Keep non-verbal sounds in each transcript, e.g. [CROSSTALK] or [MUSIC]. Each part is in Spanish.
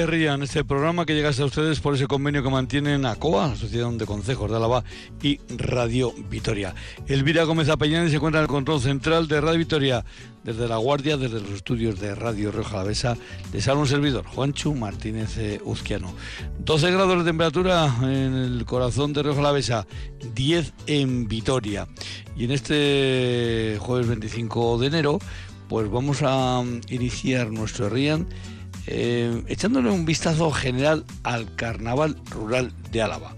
En este programa que llega a ustedes por ese convenio que mantienen ACOA, Asociación de Consejos de Álava, y Radio Vitoria. Elvira Gómez Apeñán se encuentra en el control central de Radio Vitoria, desde La Guardia, desde los estudios de Radio Rioja Alavesa. Les habla un servidor, Juanchu Martínez Uzquiano. 12 grados de temperatura en el corazón de Rioja Alavesa, 10 en Vitoria. Y en este jueves 25 de enero, pues vamos a iniciar nuestro RIAN eh, echándole un vistazo general al Carnaval Rural de Álava.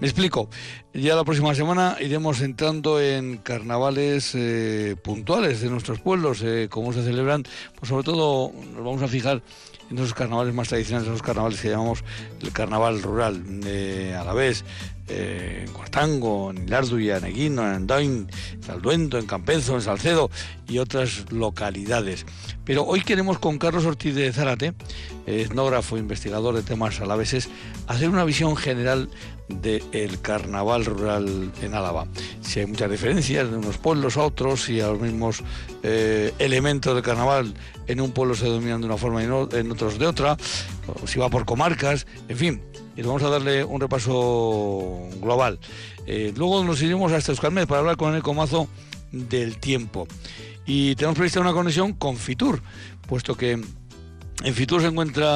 Me explico. Ya la próxima semana iremos entrando en carnavales eh, puntuales de nuestros pueblos, eh, cómo se celebran. Pues sobre todo nos vamos a fijar en esos carnavales más tradicionales, esos carnavales que llamamos el carnaval rural de Alavés, en Cuartango, en Ilarduya, en Eguino, en Andoin, en Salduento, en Campenzo, en Salcedo y otras localidades. Pero hoy queremos con Carlos Ortiz de Zárate, etnógrafo, investigador de temas alaveses, hacer una visión general del carnaval rural en Álava. Si hay muchas diferencias de unos pueblos a otros, si a los mismos eh, elementos del carnaval en un pueblo se dominan de una forma y en otros de otra, si va por comarcas, en fin, y vamos a darle un repaso global. Eh, luego nos iremos a Euskalmet para hablar con el comazo del tiempo. Y tenemos prevista una conexión con Fitur, puesto que en Fitur se encuentra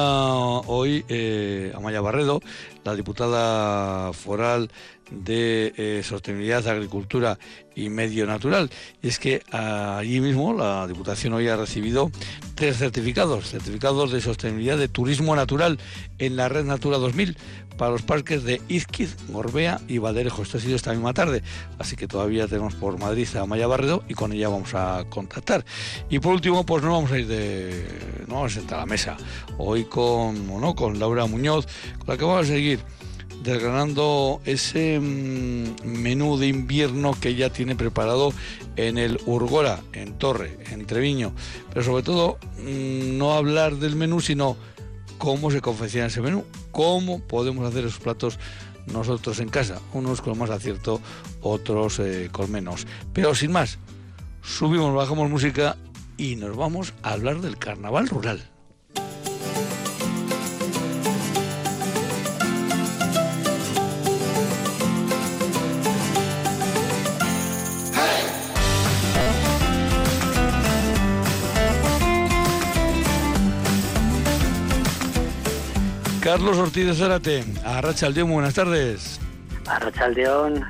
hoy eh, Amaya Barredo, la diputada foral de eh, Sostenibilidad, Agricultura y Medio Natural. Y es que allí mismo la Diputación hoy ha recibido tres certificados, certificados de sostenibilidad de turismo natural en la Red Natura 2000 para los parques de Izquiz, Gorbea y Valderejo. Esto ha sido esta misma tarde, así que todavía tenemos por Madrid a Maya Barredo y con ella vamos a contactar. Y por último, pues no vamos a ir de... no vamos a sentar a la mesa. Hoy con, ¿no? con Laura Muñoz, con la que vamos a seguir desgranando ese mm, menú de invierno que ya tiene preparado en el Urgora, en Torre, en Treviño. Pero sobre todo, mm, no hablar del menú, sino cómo se confecciona ese menú, cómo podemos hacer esos platos nosotros en casa, unos con más acierto, otros eh, con menos. Pero sin más, subimos, bajamos música y nos vamos a hablar del carnaval rural. Carlos Ortiz de Zárate, Arrachaldeón, buenas tardes. Arrachaldeón.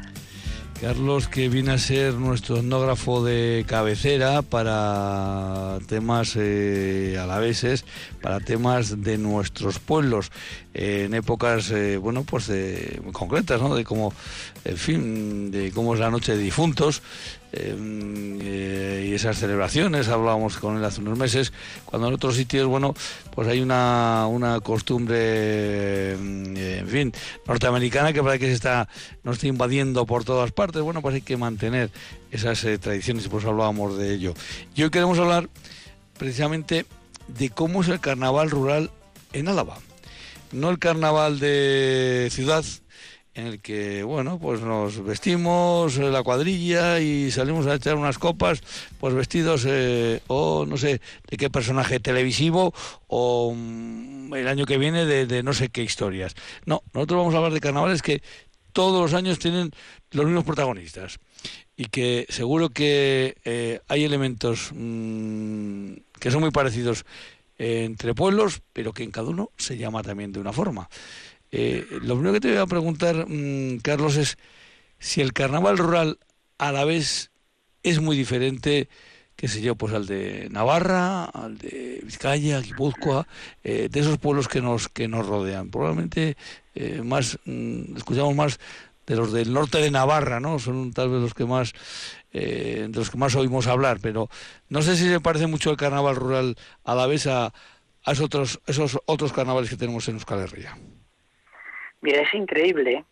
Carlos, que viene a ser nuestro etnógrafo de cabecera para temas eh, alaveses, para temas de nuestros pueblos, en épocas, eh, bueno, pues concretas. De cómo, en fin, de cómo es la noche de difuntos, Em, eh, y esas celebraciones, hablábamos con él hace unos meses, cuando en otros sitios, bueno, pues hay una, una costumbre, em, en fin, norteamericana que parece que se está, nos está invadiendo por todas partes, bueno, pues hay que mantener esas eh, tradiciones y por eso hablábamos de ello. Y hoy queremos hablar precisamente de cómo es el carnaval rural en Álava. No el carnaval de ciudad, en el que, bueno, pues nos vestimos la cuadrilla y salimos a echar unas copas, pues vestidos, eh, o no sé, de qué personaje televisivo, o mm, el año que viene de, no sé qué historias. No, nosotros vamos a hablar de carnavales que todos los años tienen los mismos protagonistas y que seguro que eh, hay elementos mm, que son muy parecidos entre pueblos, pero que en cada uno se llama también de una forma. Eh, lo primero que te voy a preguntar, mm, Carlos, es si el carnaval rural a la vez es muy diferente, qué sé yo, pues al de Navarra, al de Vizcaya, Guipúzcoa, eh, de esos pueblos que nos que nos rodean. Probablemente eh, más mm, escuchamos más de los del norte de Navarra, ¿no? Son tal vez los que más de los que más oímos hablar, pero no sé si se parece mucho el carnaval rural a la vez a, esos otros esos otros carnavales que tenemos en Euskal Herria. Mira, es increíble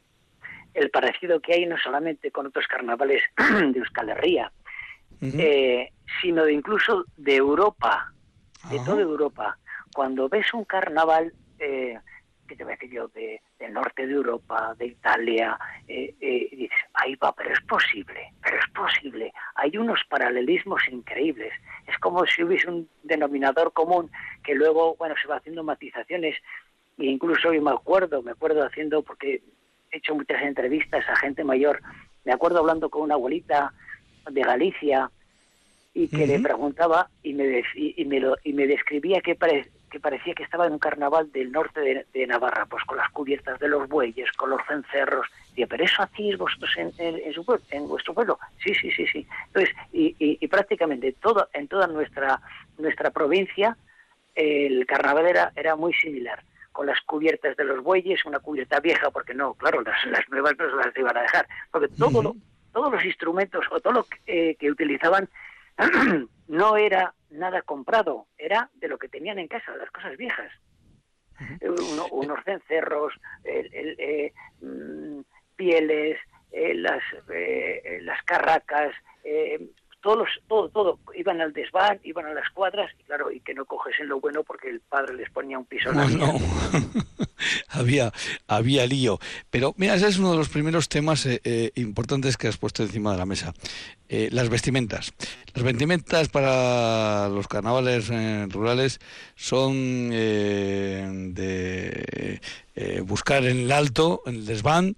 el parecido que hay no solamente con otros carnavales [CLEARS THROAT] de Euskal Herria, eh, sino de incluso de Europa, de toda Europa. Cuando ves un carnaval, eh, que te voy a decir yo, de, del norte de Europa, de Italia, eh, eh, dices, ahí va, pero es posible, pero es posible. Hay unos paralelismos increíbles. Es como si hubiese un denominador común que luego, bueno, se va haciendo matizaciones e incluso yo me acuerdo, me acuerdo haciendo, porque he hecho muchas entrevistas a gente mayor, me acuerdo hablando con una abuelita de Galicia y que le preguntaba y me, y, me, lo, y me describía que, que parecía que estaba en un carnaval del norte de, Navarra, pues con las cubiertas de los bueyes, con los cencerros. Y pero eso hacéis vosotros en, en, su pueblo, en vuestro pueblo. Sí, sí, sí, sí. Entonces, y, y, prácticamente todo, en toda nuestra, nuestra provincia el carnaval era, era muy similar con las cubiertas de los bueyes, una cubierta vieja, porque no, claro, las, las nuevas no se las iban a dejar, porque todo todos los instrumentos o todo lo que, eh, utilizaban [CLEARS THROAT] no era nada comprado, era de lo que tenían en casa, las cosas viejas. Eh, unos cencerros, eh, mm, pieles, las, las carracas, todos todo, todo, iban al desván, iban a las cuadras, y claro, y que no en lo bueno porque el padre les ponía un piso no, no. [LAUGHS] había, había lío. Pero mira, ese es uno de los primeros temas eh, eh, importantes que has puesto encima de la mesa. Eh, las vestimentas. Las vestimentas para los carnavales rurales son de buscar en el alto, en el desván,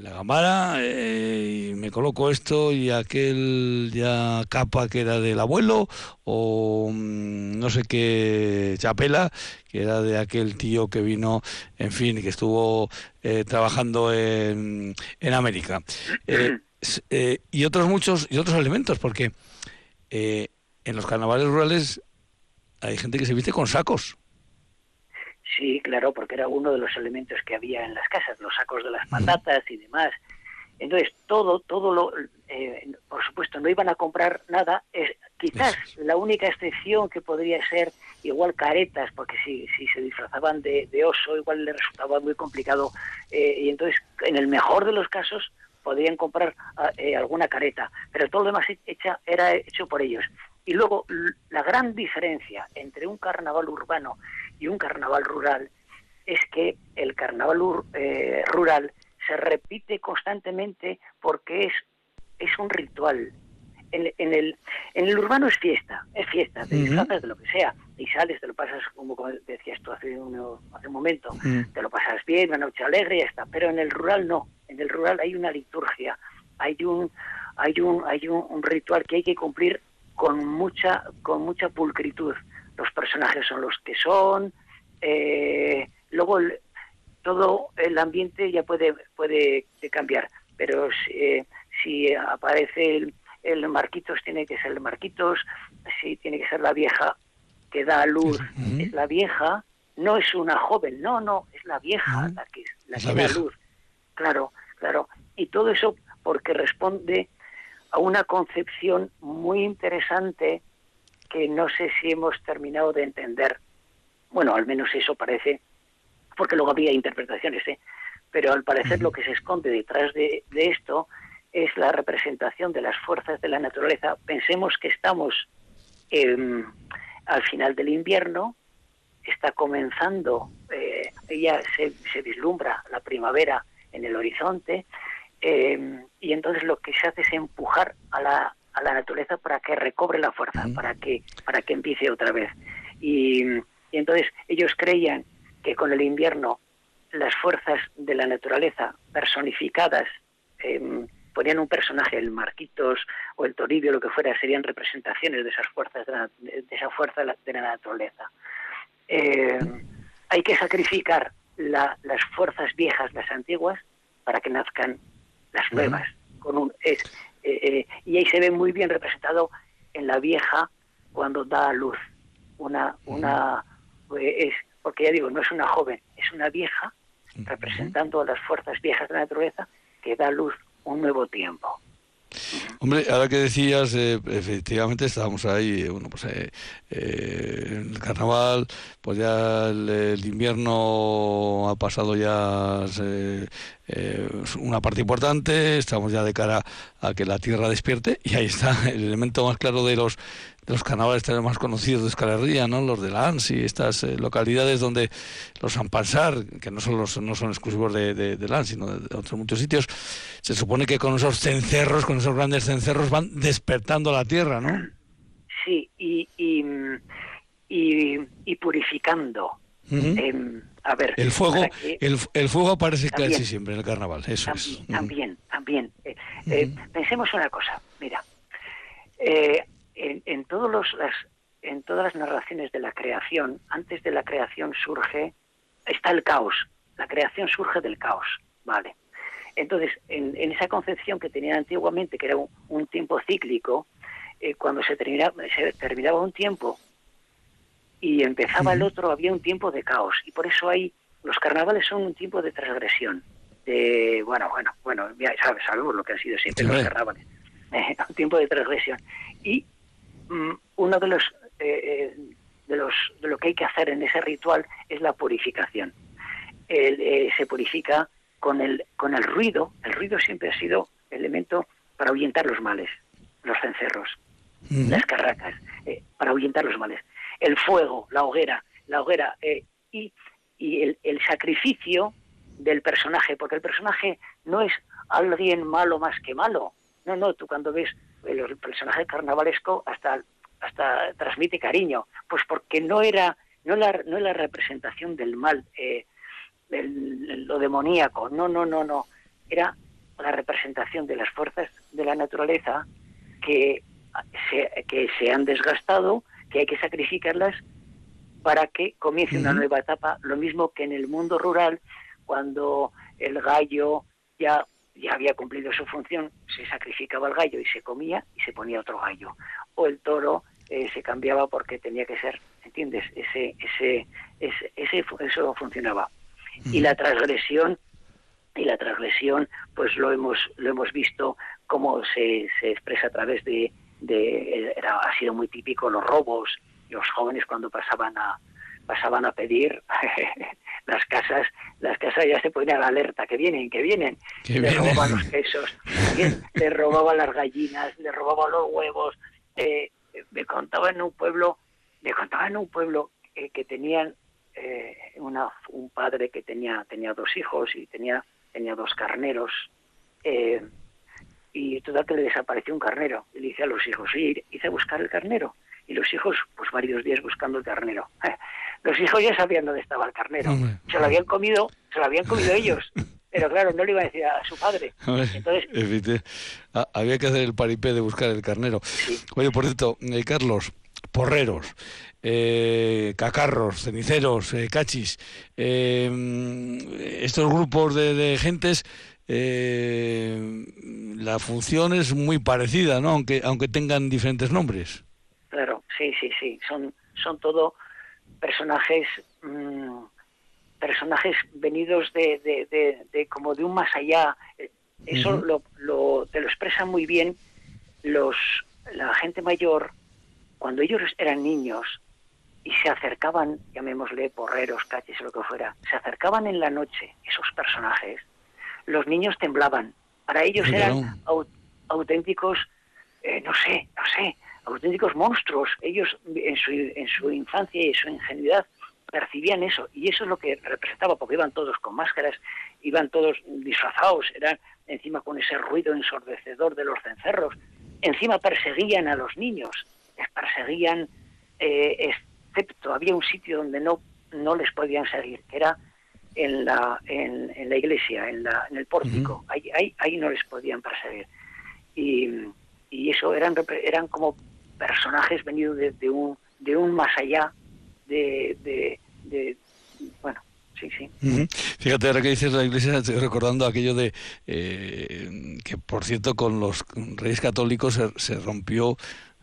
la cámara eh, y me coloco esto y aquel ya capa que era del abuelo o mm, no sé qué chapela que era de aquel tío que vino, en fin, que estuvo eh, trabajando en, en América. Eh, [CLEARS THROAT] y otros muchos y otros elementos, porque en los carnavales rurales hay gente que se viste con sacos. Sí, claro, porque era uno de los elementos que había en las casas, los sacos de las patatas y demás. Entonces, todo, todo lo, eh, por supuesto, no iban a comprar nada. Es, quizás la única excepción que podría ser igual caretas, porque si, si se disfrazaban de, oso, igual les resultaba muy complicado. Eh, y entonces, en el mejor de los casos, podrían comprar ah, eh, alguna careta, pero todo lo demás hecha, era hecho por ellos. Y luego, la gran diferencia entre un carnaval urbano y un carnaval rural es que el carnaval eh, rural se repite constantemente porque es, es un ritual. En, en, el, en el urbano es fiesta, es fiesta, te disfrazas de lo que sea y sales, te lo pasas como, decías tú hace, hace un momento, te lo pasas bien, una noche alegre y ya está, pero en el rural no, en el rural hay una liturgia, hay un, hay un, hay un ritual que hay que cumplir con mucha, con mucha pulcritud los personajes son los que son, eh, luego todo el ambiente ya puede, puede cambiar, pero si, aparece el, el, Marquitos, tiene que ser el Marquitos, si tiene que ser la vieja que da luz, es la vieja, no es una joven, no, no, es la vieja la que, la que da luz. Claro, claro. Y todo eso porque responde a una concepción muy interesante que no sé si hemos terminado de entender. Bueno, al menos eso parece, porque luego había interpretaciones, ¿eh? pero al parecer lo que se esconde detrás de, esto es la representación de las fuerzas de la naturaleza. Pensemos que estamos em, al final del invierno, está comenzando, eh, ya se, se, vislumbra la primavera en el horizonte, em, y entonces lo que se hace es empujar a la, a la naturaleza para que recobre la fuerza, para que para que empiece otra vez. Y, entonces ellos creían que con el invierno las fuerzas de la naturaleza personificadas em, ponían un personaje, el Marquitos o el Toribio, lo que fuera, serían representaciones de esas fuerzas de, esa fuerza de la, naturaleza. Em, hay que sacrificar las fuerzas viejas, las antiguas, para que nazcan las nuevas. Con un, es, eh, y ahí se ve muy bien representado en la vieja cuando da a luz. Una una eh, es porque ya digo no es una joven es una vieja representando a las fuerzas viejas de la naturaleza que da a luz un nuevo tiempo Hombre, ahora que decías, efectivamente estábamos ahí, bueno, pues eh, el carnaval, pues ya el, invierno ha pasado ya eh, una parte importante, estamos ya de cara a que la Tierra despierte y ahí está el elemento más claro de los de los carnavales más conocidos de Escalerría, ¿no? los de Lans y estas eh, localidades donde los Ampansar, que no son, los, no son exclusivos de, de, Lans, sino de, otros muchos sitios, se supone que con esos cencerros, con esos grandes cencerros van despertando la tierra, ¿no? Sí, y y, y, purificando. Em, a ver, el fuego, el, fuego aparece casi siempre en el carnaval, eso también, es. También, también. Eh, eh, pensemos una cosa, mira, en, en, todos los, las, en todas las narraciones de la creación, antes de la creación surge, está el caos, la creación surge del caos, ¿vale? Entonces, en, esa concepción que tenían antiguamente, que era un, tiempo cíclico, eh, cuando se terminaba, se terminaba un tiempo y empezaba el otro, había un tiempo de caos. Y por eso hay, los carnavales son un tiempo de transgresión. De, bueno, bueno, bueno, ya sabes, sabemos lo que han sido siempre los carnavales. [LAUGHS] un tiempo de transgresión. Y uno de los, eh, eh, de los, de lo que hay que hacer en ese ritual es la purificación. se purifica con el, con el ruido, el ruido siempre ha sido elemento para ahuyentar los males, los cencerros, las carracas, eh, para ahuyentar los males. El fuego, la hoguera, la hoguera eh, y, y el, el, sacrificio del personaje, porque el personaje no es alguien malo más que malo. No, no, tú cuando ves el personaje carnavalesco hasta, hasta transmite cariño, pues porque no era, no la, no la representación del mal. Eh, lo demoníaco, no, no, no, no, era la representación de las fuerzas de la naturaleza que se, que se han desgastado, que hay que sacrificarlas para que comience una nueva etapa, lo mismo que en el mundo rural, cuando el gallo ya, ya había cumplido su función, se sacrificaba el gallo y se comía y se ponía otro gallo. O el toro eh, se cambiaba porque tenía que ser, ¿entiendes? Ese, ese, ese, ese, eso funcionaba y la transgresión y la transgresión pues lo hemos lo hemos visto cómo se, se expresa a través de, de era, ha sido muy típico los robos los jóvenes cuando pasaban a pasaban a pedir [LAUGHS] las casas las casas ya se ponían alerta que vienen que vienen le robaban los quesos le robaban las gallinas le robaban los huevos eh, me contaba en un pueblo me contaba en un pueblo que tenían eh, una, un padre que tenía, tenía dos hijos y tenía, tenía dos carneros. Eh, y total que le desapareció un carnero. Y le dice a los hijos, sí, hice a buscar el carnero. Y los hijos, pues varios días buscando el carnero. Los hijos ya sabían dónde estaba el carnero. Se lo habían comido, se lo habían comido [LAUGHS] ellos. Pero claro, no le iba a decir a su padre. Entonces, había que hacer el paripé de buscar el carnero. Oye, por cierto, eh, Carlos, porreros eh, cacarros, ceniceros, eh, cachis, eh, estos grupos de, gentes, la función es muy parecida, ¿no? Aunque, aunque tengan diferentes nombres. Claro, sí, sí, sí. Son, son todo personajes, mm, personajes venidos de, de, de, como de un más allá. Eso lo, lo, te lo expresa muy bien los, la gente mayor cuando ellos eran niños y se acercaban, llamémosle porreros, caches o lo que fuera, se acercaban en la noche esos personajes, los niños temblaban. Para ellos eran auténticos, eh, no sé, no sé, auténticos monstruos. Ellos en su, en su infancia y su ingenuidad percibían eso y eso es lo que representaba porque iban todos con máscaras, iban todos disfrazados, eran encima con ese ruido ensordecedor de los cencerros, encima perseguían a los niños, les perseguían eh, había un sitio donde no, no les podían seguir, que era en la, en, la iglesia, en, la, en el pórtico, ahí, ahí, ahí, no les podían perseguir. Y, y eso eran, eran como personajes venidos de, un, de un más allá de, de, bueno, sí, sí. Fíjate, ahora que dices la iglesia, estoy recordando aquello de eh, que, por cierto, con los reyes católicos se, se rompió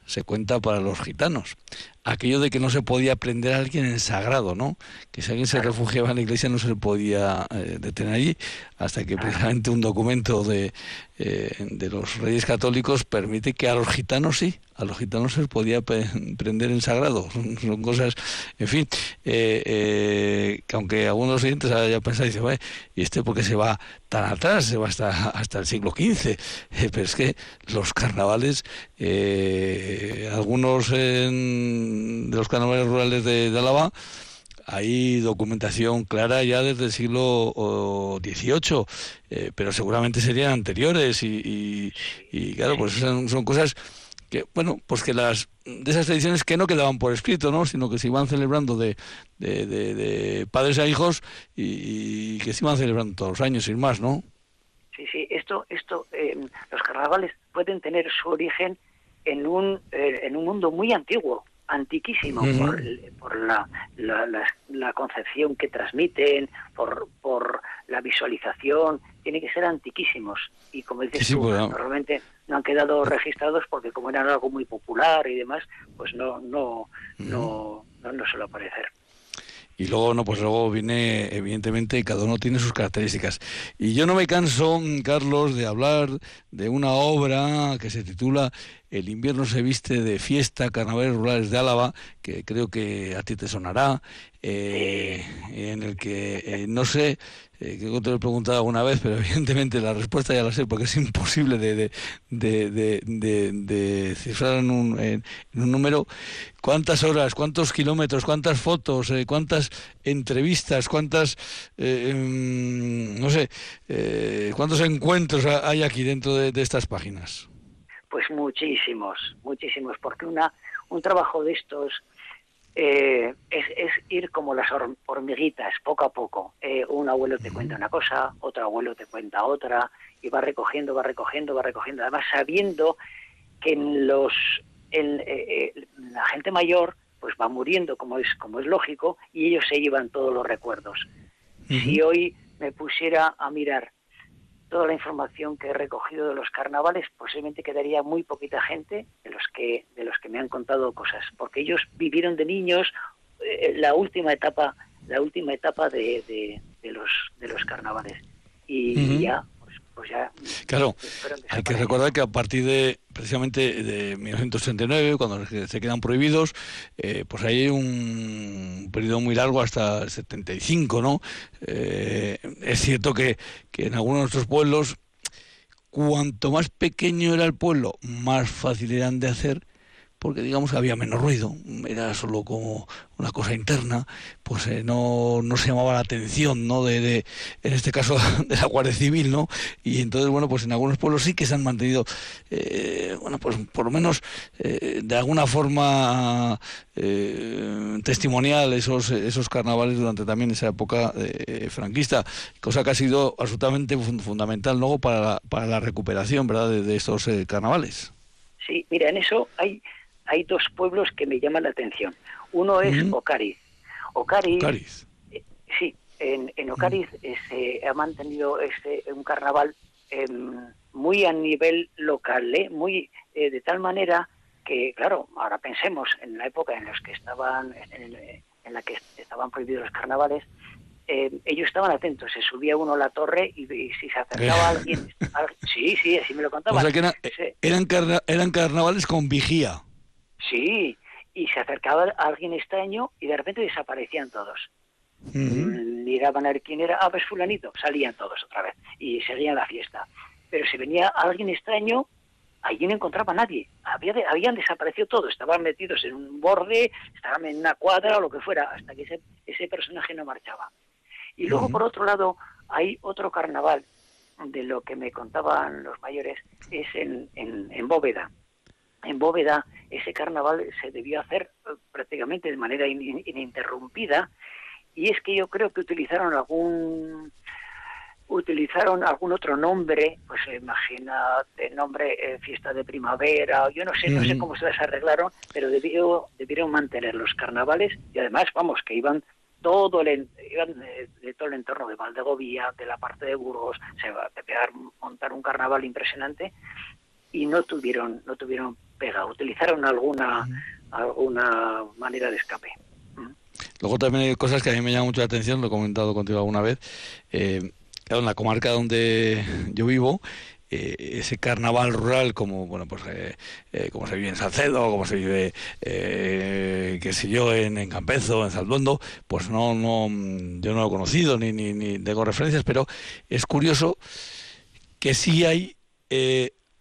se cuenta para los gitanos. Aquello de que no se podía prender a alguien en sagrado, ¿no? Que si alguien se refugiaba en la iglesia no se le podía eh, detener allí, hasta que precisamente un documento de, eh, de los reyes católicos permite que a los gitanos sí, a los gitanos se les podía prender en sagrado. [LAUGHS] Son, cosas, en fin, eh, que aunque algunos oyentes haya pensado, dice, ¿y este porque se va tan atrás? Se va hasta, hasta el siglo XV. [LAUGHS] pero es que los carnavales, algunos de los carnavales rurales de, de Álava, hay documentación clara ya desde el siglo XVIII, eh, pero seguramente serían anteriores y, claro, pues son, cosas que bueno, pues que las de esas tradiciones que no quedaban por escrito, ¿no? Sino que se iban celebrando de, de, padres a hijos y, que se iban celebrando todos los años, sin más, ¿no? Sí, sí, esto, esto, eh, los carnavales pueden tener su origen en un, eh, en un mundo muy antiguo, antiquísimo por, por la, la, concepción que transmiten, por, por la visualización, tiene que ser antiquísimos. Y como dices tú, pues, normalmente no han quedado registrados porque como eran algo muy popular y demás, pues no, no, no, no, no suele aparecer. Y luego, no, pues luego viene, evidentemente, cada uno tiene sus características. Y yo no me canso, Carlos, de hablar de una obra que se titula El invierno se viste de fiesta, carnavales rurales de Álava, que creo que a ti te sonará, eh, en el que, eh, no sé, eh, que te lo he preguntado alguna vez, pero [LAUGHS] evidentemente la respuesta ya la sé, porque es imposible de, de, cifrar en un, en, un, número. ¿Cuántas horas, cuántos kilómetros, cuántas fotos, eh, cuántas entrevistas, cuántas, eh, em, no sé, cuántos encuentros hay aquí dentro de, estas páginas? Pues muchísimos, muchísimos, porque una, un trabajo de estos eh, es, es, ir como las hormiguitas, poco a poco. Eh, un abuelo te cuenta una cosa, otro abuelo te cuenta otra, y va recogiendo, va recogiendo, va recogiendo. Además, sabiendo que en los, en, eh, la gente mayor pues va muriendo, como es, como es lógico, y ellos se llevan todos los recuerdos. Si hoy me pusiera a mirar toda la información que he recogido de los carnavales, posiblemente quedaría muy poquita gente de los que de los que me han contado cosas, porque ellos vivieron de niños eh, la última etapa la última etapa de, de, los de los carnavales. Y ya pues ya... Claro, hay que recordar que a partir de precisamente de 1969, cuando se quedan prohibidos, eh, pues hay un periodo muy largo hasta el 75, ¿no? Eh, es cierto que, que en algunos de nuestros pueblos, cuanto más pequeño era el pueblo, más fácil eran de hacer porque digamos que había menos ruido, era solo como una cosa interna, pues eh, no, no se llamaba la atención, ¿no? De, de, en este caso [LAUGHS] de la Guardia Civil, ¿no? Y entonces, bueno, pues en algunos pueblos sí que se han mantenido, eh, bueno, pues por lo menos eh, de alguna forma testimonial esos, esos carnavales durante también esa época franquista, cosa que ha sido absolutamente fundamental luego para la, para la recuperación, ¿verdad?, de, de estos carnavales. Sí, mira, en eso hay hay dos pueblos que me llaman la atención. Uno es Ocariz. Ocariz. Eh, sí, en, en Ocariz se ha mantenido este, un carnaval em, muy a nivel local, ¿eh? muy eh, de tal manera que, claro, ahora pensemos en la época en la que estaban, en, la que estaban prohibidos los carnavales, ellos estaban atentos, se subía uno a la torre y, si se acercaba alguien, sí, sí, así me lo contaban. O sea que eran, eran carnavales con vigía. Sí, y se acercaba a alguien extraño y de repente desaparecían todos. Miraban a ver quién era, ah, pues fulanito, salían todos otra vez y seguían la fiesta. Pero si venía alguien extraño, allí no encontraba a nadie. Había habían desaparecido todos, estaban metidos en un borde, estaban en una cuadra o lo que fuera, hasta que ese, ese personaje no marchaba. Y luego, por otro lado, hay otro carnaval de lo que me contaban los mayores, es en, en, en Bóveda en Bóveda ese carnaval se debió hacer eh, prácticamente de manera ininterrumpida. Y es que yo creo que utilizaron algún utilizaron algún otro nombre, pues imagina nombre eh, fiesta de primavera, yo no sé, no sé cómo se las arreglaron, pero debió, debieron mantener los carnavales y además, vamos, que iban todo el iban de, todo el entorno de Valdegovía, de la parte de Burgos, se va a montar un carnaval impresionante y no tuvieron no tuvieron pega, utilizaron alguna alguna manera de escape. Luego también hay cosas que a mí me llaman mucho la atención, lo he comentado contigo alguna vez. Eh, en la comarca donde yo vivo, eh, ese carnaval rural como bueno pues eh, eh, como se vive en Salcedo como se vive qué sé yo en, en Campezo en Saldondo pues no no yo no lo he conocido ni, ni, ni tengo referencias pero es curioso que sí hay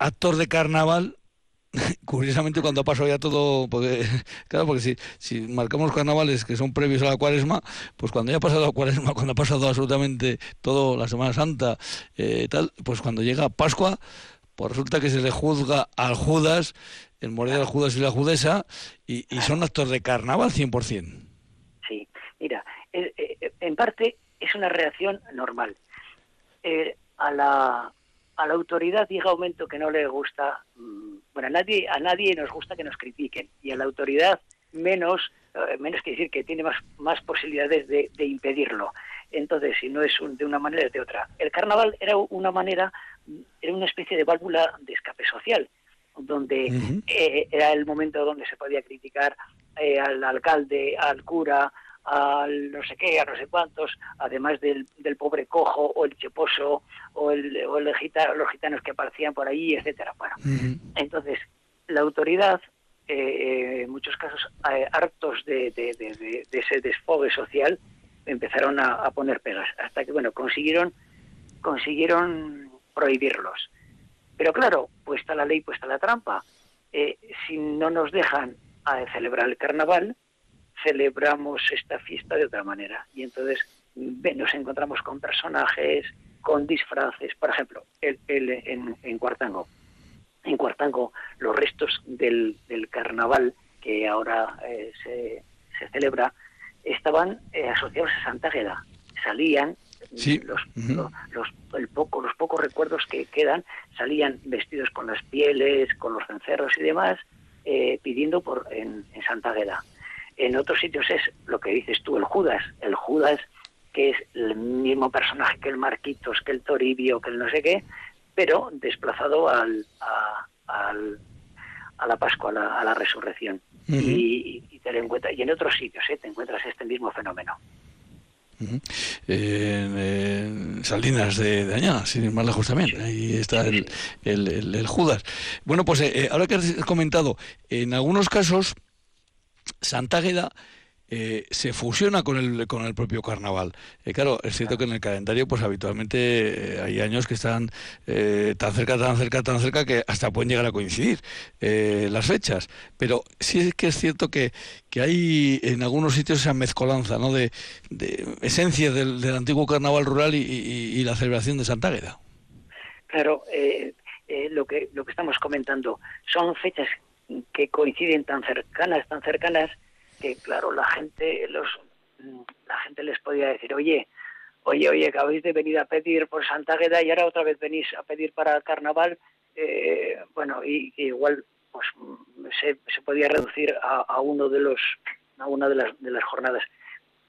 actor de carnaval [LAUGHS] curiosamente cuando pasó ya todo, porque, [LAUGHS] claro, porque si, si marcamos carnavales que son previos a la cuaresma, pues cuando ya ha pasado la cuaresma, [LAUGHS] cuando ha pasado absolutamente todo la Semana Santa, eh, tal, pues cuando llega Pascua, pues resulta que se le juzga al Judas, el morir del Judas y la Judesa, y, son actos de carnaval 100%. Sí, mira, eh, eh, en parte es una reacción normal. A, la, a la autoridad llega un momento que no le gusta, mm, bueno, a nadie, a nadie nos gusta que nos critiquen, y a la autoridad menos, menos que decir que tiene más, más posibilidades de, de impedirlo. Entonces, si no es de una manera, es de otra. El carnaval era una manera, era una especie de válvula de escape social, donde eh, era el momento donde se podía criticar eh, al alcalde, al cura, al no sé qué, a no sé cuántos, además del, del pobre cojo o el cheposo o, el, o el gitano, los gitanos que aparecían por ahí, etcétera. Bueno, entonces la autoridad, eh, en muchos casos hartos de, de, de, de, ese desfogue social, empezaron a, poner pegas, hasta que, bueno, consiguieron, consiguieron prohibirlos. Pero claro, puesta la ley, puesta la trampa. Eh, si no nos dejan a celebrar el carnaval, celebramos esta fiesta de otra manera. Y entonces nos encontramos con personajes, con disfraces. Por ejemplo, el, en, en Cuartango. En Cuartango, los restos del, del carnaval que ahora eh, se, se celebra estaban eh, asociados a Santa Agueda. Salían los, los, el poco, los pocos recuerdos que quedan, salían vestidos con las pieles, con los cencerros y demás, eh, pidiendo por en, Santa Agueda. En otros sitios es lo que dices tú, el Judas. El Judas, que es el mismo personaje que el Marquitos, que el Toribio, que el no sé qué, pero desplazado al, a, al, a la Pascua, a la, resurrección. y, y, te lo encuentras, y en otros sitios ¿eh? te encuentras este mismo fenómeno. en, Salinas de, de, Añada, sin ir más lejos también. Ahí está el, el, Judas. Bueno, pues eh, ahora que has comentado, en algunos casos, Santa Águeda eh, se fusiona con el, con el propio carnaval. Eh, claro, es cierto que en el calendario, pues habitualmente eh, hay años que están tan cerca, tan cerca, tan cerca que hasta pueden llegar a coincidir las fechas. Pero sí es que es cierto que, que hay en algunos sitios esa mezcolanza ¿no? de, de esencia del, antiguo carnaval rural y, la celebración de Santa Águeda. Claro, lo, que, lo que estamos comentando son fechas que coinciden tan cercanas, tan cercanas, que claro, la gente, los, la gente les podía decir, oye, oye, oye, habéis de venir a pedir por Santa Agueda y ahora otra vez venís a pedir para el carnaval, eh, bueno, y, igual pues se, se podía reducir a, uno de los a una de las, de las jornadas.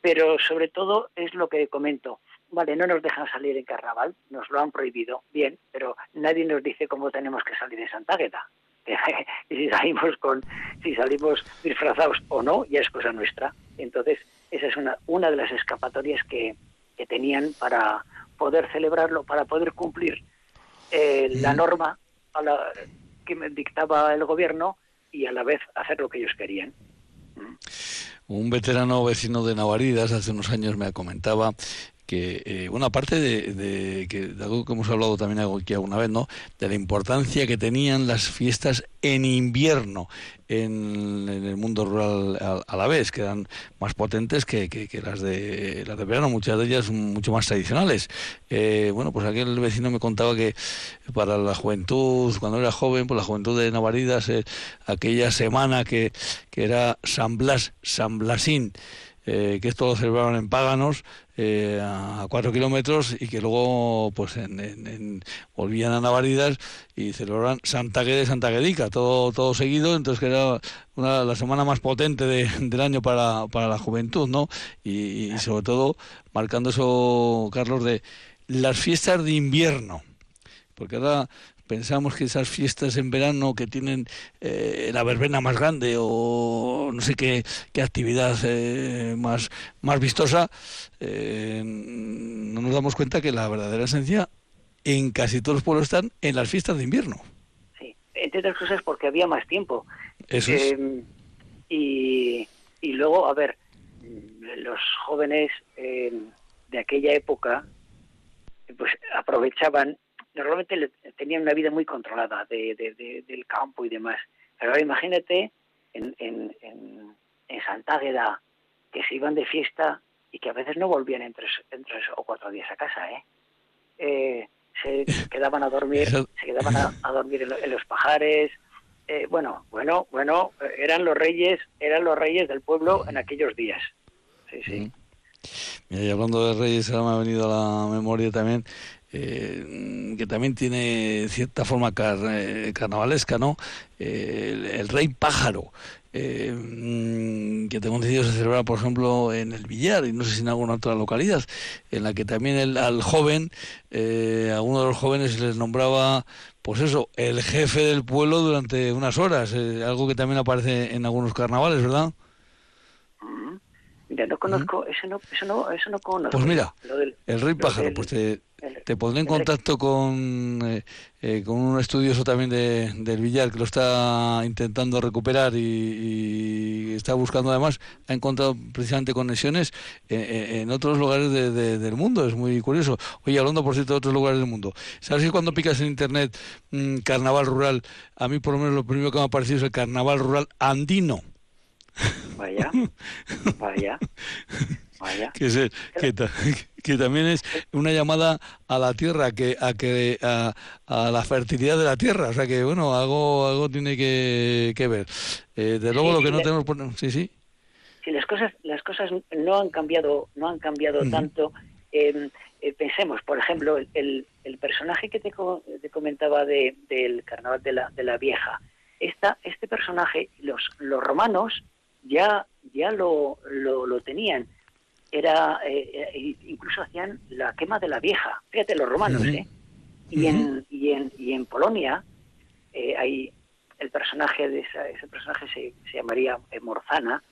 Pero sobre todo es lo que comento. Vale, no nos dejan salir en carnaval, nos lo han prohibido, bien, pero nadie nos dice cómo tenemos que salir en Santa Agueda. [LAUGHS] y si salimos con si salimos disfrazados o no ya es cosa nuestra. Entonces esa es una una de las escapatorias que, que tenían para poder celebrarlo para poder cumplir eh, la norma a la, que me dictaba el gobierno y a la vez hacer lo que ellos querían. Un veterano vecino de Navaridas hace unos años me comentaba que eh, una parte de, que, algo que hemos hablado también aquí alguna vez, ¿no? De la importancia que tenían las fiestas en invierno en, el mundo rural a, la vez, que eran más potentes que, las de las de verano, muchas de ellas mucho más tradicionales. Eh, bueno, pues aquel vecino me contaba que para la juventud, cuando era joven, pues la juventud de Navaridas, eh, aquella semana que, que era San Blas, San Blasín, que esto lo celebraban en Páganos, eh, a cuatro kilómetros y que luego pues en, volvían a Navaridas y celebraban Santa de Santa Guedica, todo, todo seguido, entonces que era una, la semana más potente del año para, para la juventud, ¿no? Y, y sobre todo marcando eso, Carlos, de las fiestas de invierno, porque ahora pensamos que esas fiestas en verano que tienen eh, la verbena más grande o no sé qué, qué actividad eh, más, más vistosa, eh, no nos damos cuenta que la verdadera esencia en casi todos los pueblos están en las fiestas de invierno. Sí, entre otras cosas porque había más tiempo. Eso es. Y, y luego, a ver, los jóvenes de aquella época pues aprovechaban normalmente tenían una vida muy controlada de, del campo y demás. Pero ahora imagínate en, en, en, Santa Águeda que se iban de fiesta y que a veces no volvían en tres, en tres o cuatro días a casa. ¿eh? eh se [LAUGHS] quedaban a dormir, se quedaban a, dormir en, los pajares. Eh, bueno, bueno, bueno, eran los reyes, eran los reyes del pueblo en aquellos días. Sí, sí. y hablando de reyes, ahora me ha venido a la memoria también eh, que también tiene cierta forma eh, carnavalesca, ¿no? el, rey pájaro, eh, que tengo decidido se por ejemplo, en el Villar y no sé si en alguna otra localidad, en la que también el, al joven, a uno de los jóvenes les nombraba, pues eso, el jefe del pueblo durante unas horas, algo que también aparece en algunos carnavales, ¿verdad? Mm. Mira, no conozco, eso, no, eso, no, eso no conozco. Pues mira, el rey pájaro, pues te, te pondré en contacto con, eh, eh, con un estudioso también de, del Villar que lo está intentando recuperar y, está buscando además, ha encontrado precisamente conexiones eh, en otros lugares del mundo, es muy curioso. Oye, hablando por cierto de otros lugares del mundo, ¿sabes que cuando picas en internet mm, carnaval rural, a mí por lo menos lo primero que me ha parecido es el carnaval rural andino? Vaya, vaya, vaya. Que, [LAUGHS] que, también es una llamada a la tierra, que a que a, la fertilidad de la tierra. O sea que, bueno, algo algo tiene que, que ver. Eh, de luego lo que no tenemos... Por... Sí, sí. Sí, las cosas, las cosas no han cambiado, no han cambiado tanto. Em, eh, pensemos, por ejemplo, el, el, personaje que te, te comentaba de, del carnaval de la, de la vieja. Esta, este personaje, los, los romanos ya, ya lo, lo, tenían. Era, eh, eh, incluso hacían la quema de la vieja. Fíjate, los romanos, ¿eh? Y, en, y, en, y en Polonia eh, hay el personaje de ese personaje se, se llamaría Morzana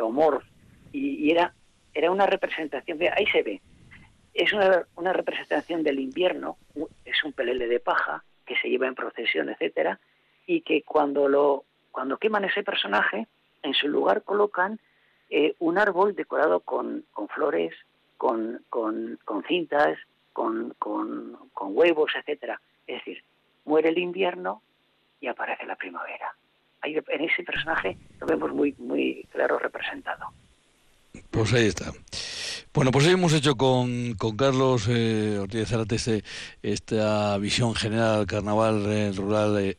o Morz y, era era una representación ahí se ve es una, una representación del invierno es un pelele de paja que se lleva en procesión etcétera y que cuando lo cuando queman ese personaje en su lugar colocan eh, un árbol decorado con, con flores, con, con, cintas, con, con, huevos, etcétera. Es decir, muere el invierno y aparece la primavera. Ahí, en ese personaje lo vemos muy, muy claro representado. Pues ahí está. Bueno, pues hoy hemos hecho con, con Carlos eh, Ortiz Zarate este, esta visión general del carnaval eh, rural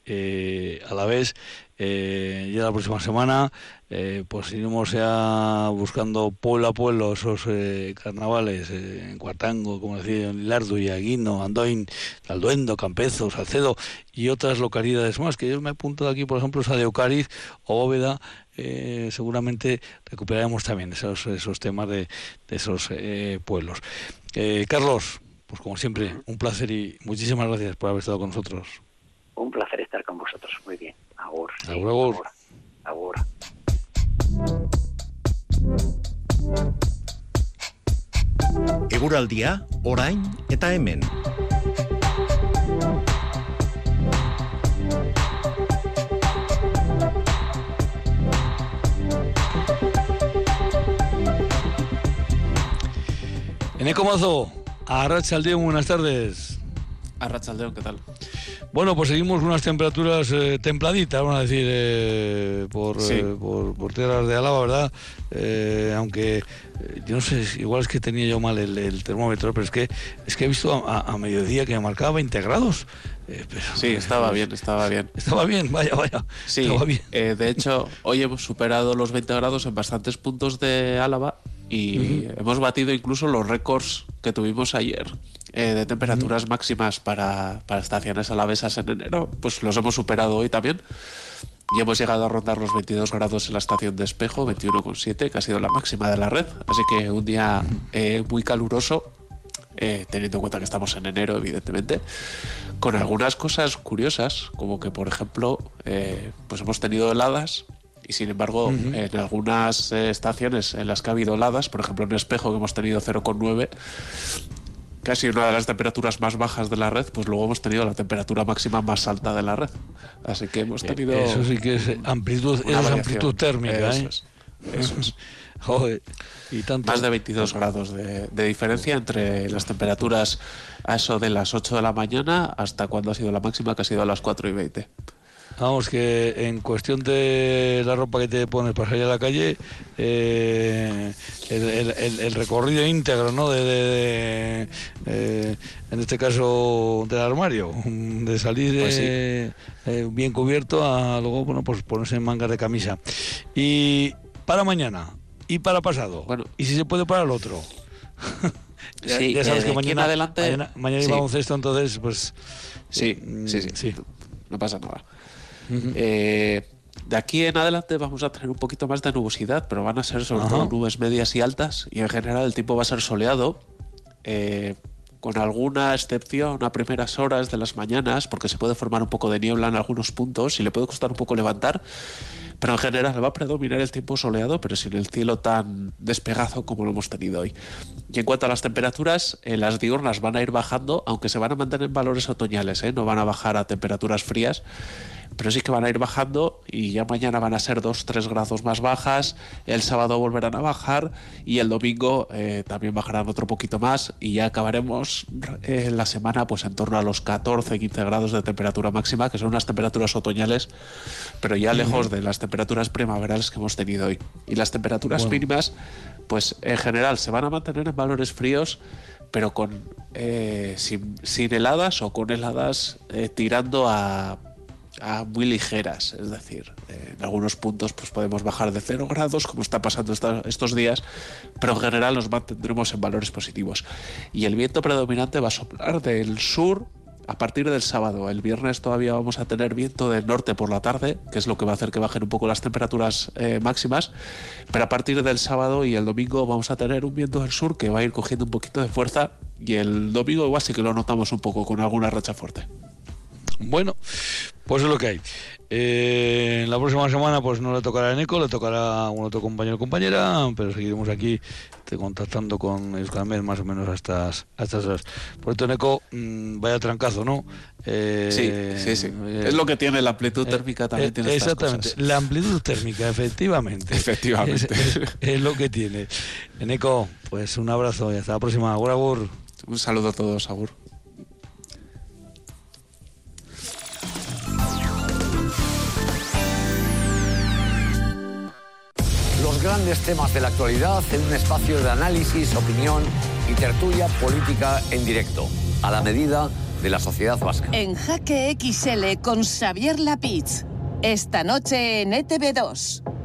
a la vez. Eh, ya la próxima semana eh, pues iremos ya buscando pueblo a pueblo esos eh, carnavales en Cuartango, como decía, en Lilardo, Aguino, Andoin, Alduendo, Campezo, Salcedo y otras localidades más, que yo me he apuntado aquí, por ejemplo, esa de Ocariz o Bóveda, seguramente recuperaremos también esos, esos temas de, de esos pueblos. Carlos, pues como siempre, un placer y muchísimas gracias por haber estado con nosotros. Un placer estar con vosotros, muy bien. Agur. Sí, agur. Agur. Eguraldia, orain eta hemen. Eneco Mazo, Arrachaldeón, buenas tardes. Arrachaldeón, ¿qué tal? Bueno, pues seguimos unas temperaturas eh, templaditas, vamos a decir, eh, por, eh, por, por, tierras de Álava, ¿verdad? aunque yo no sé, igual es que tenía yo mal el, termómetro, pero es que es que he visto a, mediodía que me marcaba 20 grados. sí, estaba bien, estaba bien. Estaba bien, vaya, vaya. Sí, bien. de hecho, hoy hemos superado los 20 grados en bastantes puntos de Álava y hemos batido incluso los récords que tuvimos ayer. Eh, de temperaturas máximas para, para estaciones alavesas en enero, pues los hemos superado hoy también. Y hemos llegado a rondar los 22 grados en la estación de espejo, 21,7, que ha sido la máxima de la red. Así que un día eh, muy caluroso, eh, teniendo en cuenta que estamos en enero, evidentemente, con algunas cosas curiosas, como que, por ejemplo, pues hemos tenido heladas y sin embargo en algunas estaciones en las que ha habido heladas, por ejemplo en Espejo que hemos tenido 0,9, casi una de las temperaturas más bajas de la red, pues luego hemos tenido la temperatura máxima más alta de la red. Así que hemos tenido. Eso sí que es amplitud, es amplitud térmica. Eso ¿eh? es. [LAUGHS] y tanto... Más de 22 grados de, diferencia entre las temperaturas a eso de las 8 de la mañana hasta cuando ha sido la máxima, que ha sido a las 4 y 20. Vamos, que en cuestión de la ropa que te pones para salir a la calle, eh, el, recorrido íntegro, ¿no? De, eh, en este caso, del armario, de salir pues eh, bien cubierto a luego, bueno, pues ponerse en mangas de camisa. Y para mañana, y para pasado, bueno. y si se puede para el otro. [LAUGHS] ya, sabes que mañana, adelante, mañana, mañana sí. baloncesto, entonces, pues... Sí, sí, sí, no pasa nada. Eh, de aquí en adelante vamos a tener un poquito más de nubosidad, pero van a ser sobre todo nubes medias y altas y en general el tiempo va a ser soleado. Eh, con alguna excepción a primeras horas de las mañanas, porque se puede formar un poco de niebla en algunos puntos y le puede costar un poco levantar, pero en general va a predominar el tiempo soleado, pero sin el cielo tan despegado como lo hemos tenido hoy. Y en cuanto a las temperaturas, eh, las diurnas van a ir bajando, aunque se van a mantener en valores otoñales, no van a bajar a temperaturas frías pero sí que van a ir bajando y ya mañana van a ser 2-3 grados más bajas, el sábado volverán a bajar y el domingo eh, también bajarán otro poquito más y ya acabaremos eh, la semana pues en torno a los 14-15 grados de temperatura máxima, que son unas temperaturas otoñales, pero ya lejos de las temperaturas primaverales que hemos tenido hoy. Y las temperaturas mínimas, pues en general se van a mantener en valores fríos, pero con eh, sin, sin, heladas o con heladas tirando a muy ligeras, es decir, en algunos puntos pues podemos bajar de 0 grados, como está pasando estos días, pero en general nos mantendremos en valores positivos. Y el viento predominante va a soplar del sur a partir del sábado. El viernes todavía vamos a tener viento del norte por la tarde, que es lo que va a hacer que bajen un poco las temperaturas eh, máximas, pero a partir del sábado y el domingo vamos a tener un viento del sur que va a ir cogiendo un poquito de fuerza y el domingo igual sí que lo notamos un poco con alguna racha fuerte. Bueno, pues es lo que hay. Eh, la próxima semana pues no le tocará a Eneco, le tocará a un otro compañero o compañera, pero seguiremos aquí contactando con Euskalmed más o menos hasta, estas horas. Por esto, Eneco, mm, vaya trancazo, ¿no? Eh, sí, sí, sí. Eh, es lo que tiene la amplitud térmica también. tiene exactamente, la amplitud térmica, efectivamente. [LAUGHS] Efectivamente. Es, lo que tiene. Eneco, pues un abrazo y hasta la próxima. Agur, agur. Un saludo a todos, Agur. Los grandes temas de la actualidad en un espacio de análisis, opinión y tertulia política en directo, a la medida de la sociedad vasca. En Jaque XL con Xavier Lapitz. Esta noche en ETV2.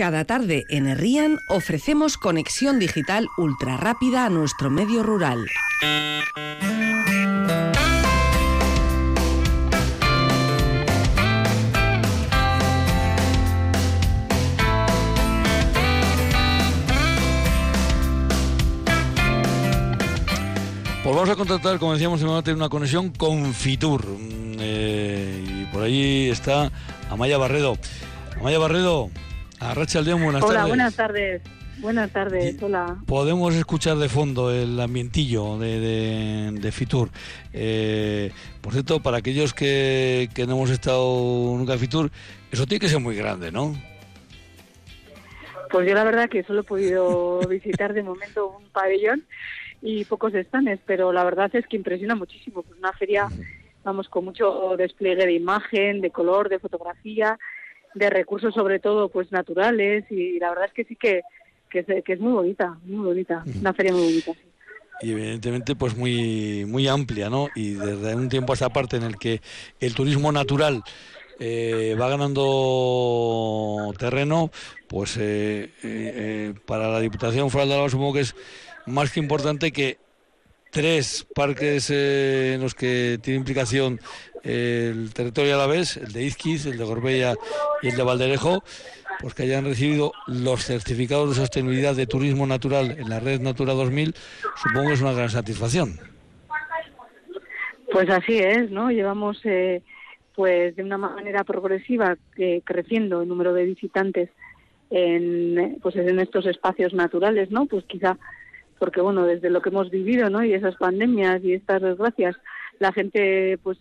Cada tarde en Herrian ofrecemos conexión digital ultra rápida a nuestro medio rural. Pues vamos a contratar, como decíamos, a tener una conexión con Fitur. Mm, eh, y por ahí está Amaya Barredo. Amaya Barredo, Arracha buenas hola, tardes. Hola, buenas tardes. Buenas tardes, hola. Podemos escuchar de fondo el ambientillo de, de, Fitur. Eh, por cierto, para aquellos que, que, no hemos estado nunca en Fitur, eso tiene que ser muy grande, ¿no? Pues yo la verdad que solo he podido [LAUGHS] visitar de momento un pabellón y pocos stands, pero la verdad es que impresiona muchísimo. Pues una feria, vamos, con mucho despliegue de imagen, de color, de fotografía de recursos sobre todo pues naturales y la verdad es que sí que, que, es, muy bonita, muy bonita, una feria muy bonita. Y evidentemente pues muy, muy amplia, ¿no? Y desde un tiempo a esta parte en el que el turismo natural eh, va ganando terreno, pues eh, eh, para la Diputación Foral de Álava supongo que es más que importante que tres parques en los que tiene implicación el territorio a la vez, el de Izquiz, el de Gorbella y el de Valderejo, pues que hayan recibido los certificados de sostenibilidad de turismo natural en la red Natura 2000, supongo que es una gran satisfacción. Pues así es, ¿no? Llevamos eh, pues de una manera progresiva eh, creciendo el número de visitantes en pues en estos espacios naturales, ¿no? Pues quizá porque bueno, desde lo que hemos vivido, ¿no? Y esas pandemias y estas desgracias, la gente pues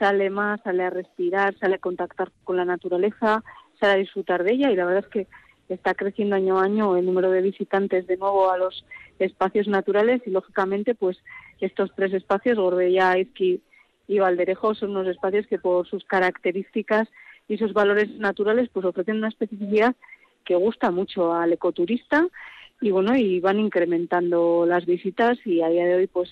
sale más, sale a respirar, sale a contactar con la naturaleza, sale a disfrutar de ella y la verdad es que está creciendo año a año el número de visitantes de nuevo a los espacios naturales y lógicamente pues estos tres espacios, Gorbella, Izqui y Valderejo, son unos espacios que por sus características y sus valores naturales pues ofrecen una especificidad que gusta mucho al ecoturista y bueno y van incrementando las visitas y a día de hoy pues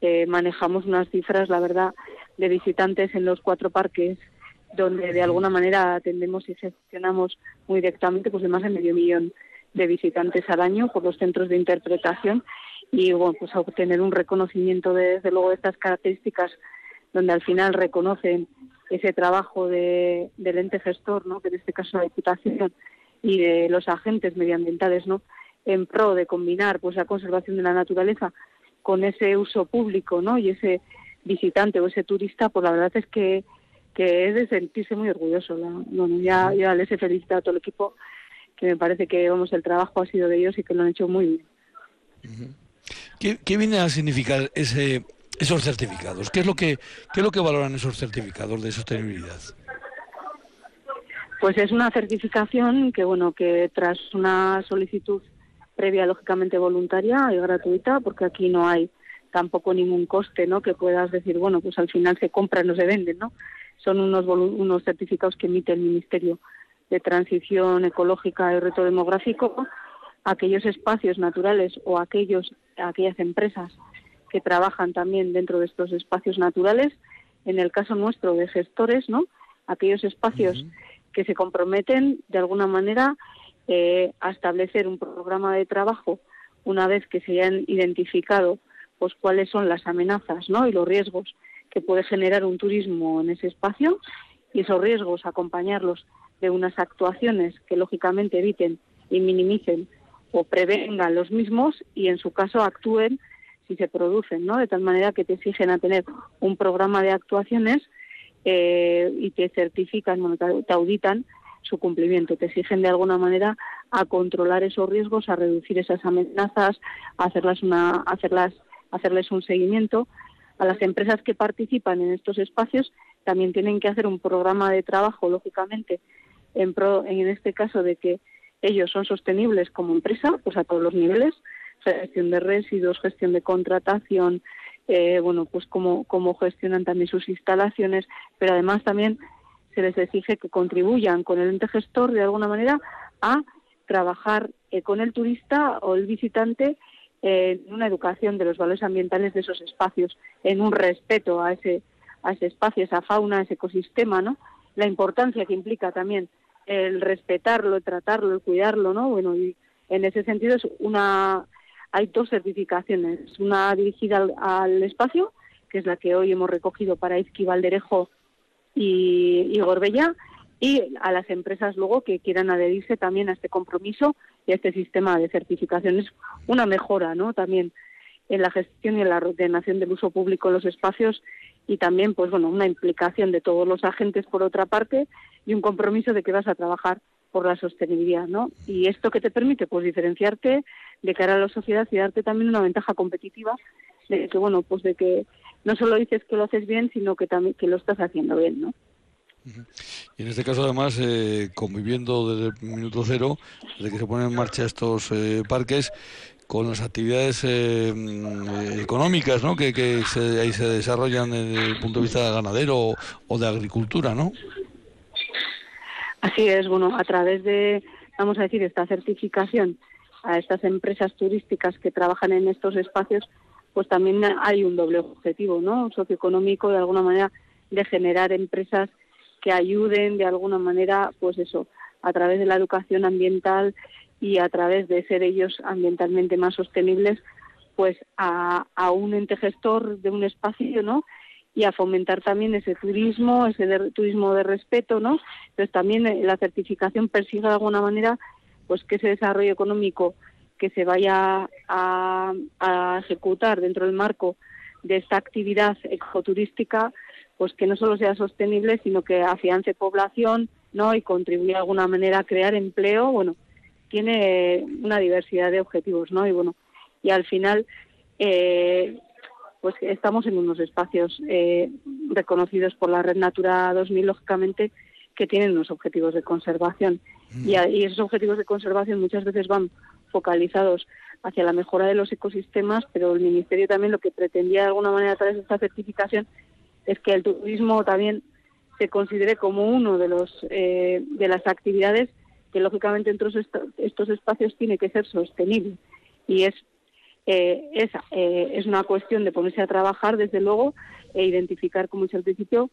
eh, manejamos unas cifras la verdad de visitantes en los cuatro parques donde de alguna manera atendemos y gestionamos muy directamente pues de más de medio millón de visitantes al año por los centros de interpretación y bueno pues obtener un reconocimiento de, desde luego de estas características donde al final reconocen ese trabajo de, del ente gestor, ¿no? que en este caso la Diputación y de los agentes medioambientales, ¿no? en pro de combinar pues la conservación de la naturaleza con ese uso público, ¿no? y ese visitante o ese turista, pues la verdad es que, que es de sentirse muy orgulloso. Bueno, ya, ya les he felicitado a todo el equipo, que me parece que vamos el trabajo ha sido de ellos y que lo han hecho muy bien. ¿Qué, ¿Qué, viene a significar ese esos certificados? ¿Qué es lo que qué es lo que valoran esos certificados de sostenibilidad? Pues es una certificación que bueno que tras una solicitud previa lógicamente voluntaria y gratuita, porque aquí no hay tampoco ningún coste, ¿no? Que puedas decir, bueno, pues al final se compran, no se venden, ¿no? Son unos unos certificados que emite el Ministerio de Transición Ecológica y Reto Demográfico, aquellos espacios naturales o aquellos aquellas empresas que trabajan también dentro de estos espacios naturales. En el caso nuestro de gestores, ¿no? Aquellos espacios que se comprometen de alguna manera eh, a establecer un programa de trabajo una vez que se hayan identificado pues cuáles son las amenazas ¿no? y los riesgos que puede generar un turismo en ese espacio y esos riesgos acompañarlos de unas actuaciones que lógicamente eviten y minimicen o prevengan los mismos y en su caso actúen si se producen, ¿no? De tal manera que te exigen a tener un programa de actuaciones eh, y te certifican, bueno, te auditan su cumplimiento, te exigen de alguna manera a controlar esos riesgos, a reducir esas amenazas, a hacerlas una, hacerlas, hacerles un seguimiento. A las empresas que participan en estos espacios también tienen que hacer un programa de trabajo, lógicamente, en, pro, en este caso de que ellos son sostenibles como empresa, pues a todos los niveles, gestión de residuos, gestión de contratación, eh, bueno, pues cómo, cómo gestionan también sus instalaciones, pero además también se les exige que contribuyan con el ente gestor de alguna manera a trabajar eh, con el turista o el visitante en una educación de los valores ambientales de esos espacios, en un respeto a ese, a ese espacio, esa fauna, ese ecosistema, ¿no? La importancia que implica también el respetarlo, el tratarlo, el cuidarlo, ¿no? Bueno, y en ese sentido es una hay dos certificaciones, una dirigida al, espacio, que es la que hoy hemos recogido para Izqui, Valderejo y, y Gorbella, y a las empresas luego que quieran adherirse también a este compromiso y a este sistema de certificaciones, una mejora ¿no? también en la gestión y en la ordenación del uso público en los espacios y también pues bueno una implicación de todos los agentes por otra parte y un compromiso de que vas a trabajar por la sostenibilidad, ¿no? Y esto que te permite, pues diferenciarte de cara a la sociedad y darte también una ventaja competitiva de que, bueno, pues de que no solo dices que lo haces bien, sino que también que lo estás haciendo bien, ¿no? Y en este caso, además, eh, conviviendo desde el minuto cero, desde que se ponen en marcha estos eh, parques, con las actividades eh, mm, económicas ¿no? que, que se, ahí se desarrollan desde el punto de vista ganadero o de agricultura, ¿no? Así es, bueno, a través de, vamos a decir, esta certificación a estas empresas turísticas que trabajan en estos espacios, pues también hay un doble objetivo, ¿no? Socioeconómico, de alguna manera, de generar empresas que ayuden de alguna manera, pues eso, a través de la educación ambiental y a través de ser ellos ambientalmente más sostenibles, pues a, un ente gestor de un espacio, ¿no? y a fomentar también ese turismo, ese turismo de respeto, ¿no? Entonces también eh, la certificación persigue de alguna manera pues que ese desarrollo económico que se vaya a, ejecutar dentro del marco de esta actividad ecoturística, pues que no solo sea sostenible, sino que afiance población, ¿no? Y contribuya de alguna manera a crear empleo, bueno, tiene una diversidad de objetivos, ¿no? Y bueno, y al final eh, pues estamos en unos espacios eh, reconocidos por la Red Natura 2000, lógicamente, que tienen unos objetivos de conservación. y, y esos objetivos de conservación muchas veces van focalizados hacia la mejora de los ecosistemas, pero el Ministerio también lo que pretendía de alguna manera a través de esta certificación es que el turismo también se considere como uno de los eh, de las actividades que lógicamente en estos espacios tiene que ser sostenible. Y es eh, esa eh, es una cuestión de ponerse a trabajar desde luego e identificar como dice al principio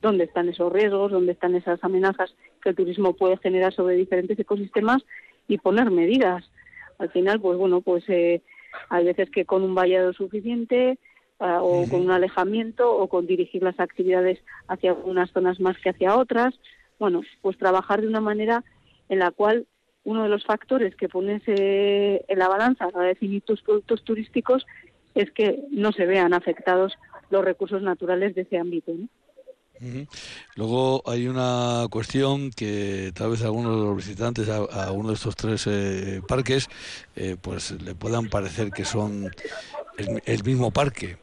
dónde están esos riesgos dónde están esas amenazas que el turismo puede generar sobre diferentes ecosistemas y poner medidas. Al final, pues bueno, pues hay veces que con un vallado suficiente o con un alejamiento o con dirigir las actividades hacia unas zonas más que hacia otras. Bueno, pues trabajar de una manera en la cual uno de los factores que pones eh, en la balanza para definir tus productos turísticos es que no se vean afectados los recursos naturales de ese ámbito. ¿no? Luego hay una cuestión que tal vez algunos de los visitantes a, uno de estos tres eh, parques eh, pues le puedan parecer que son el, mismo parque,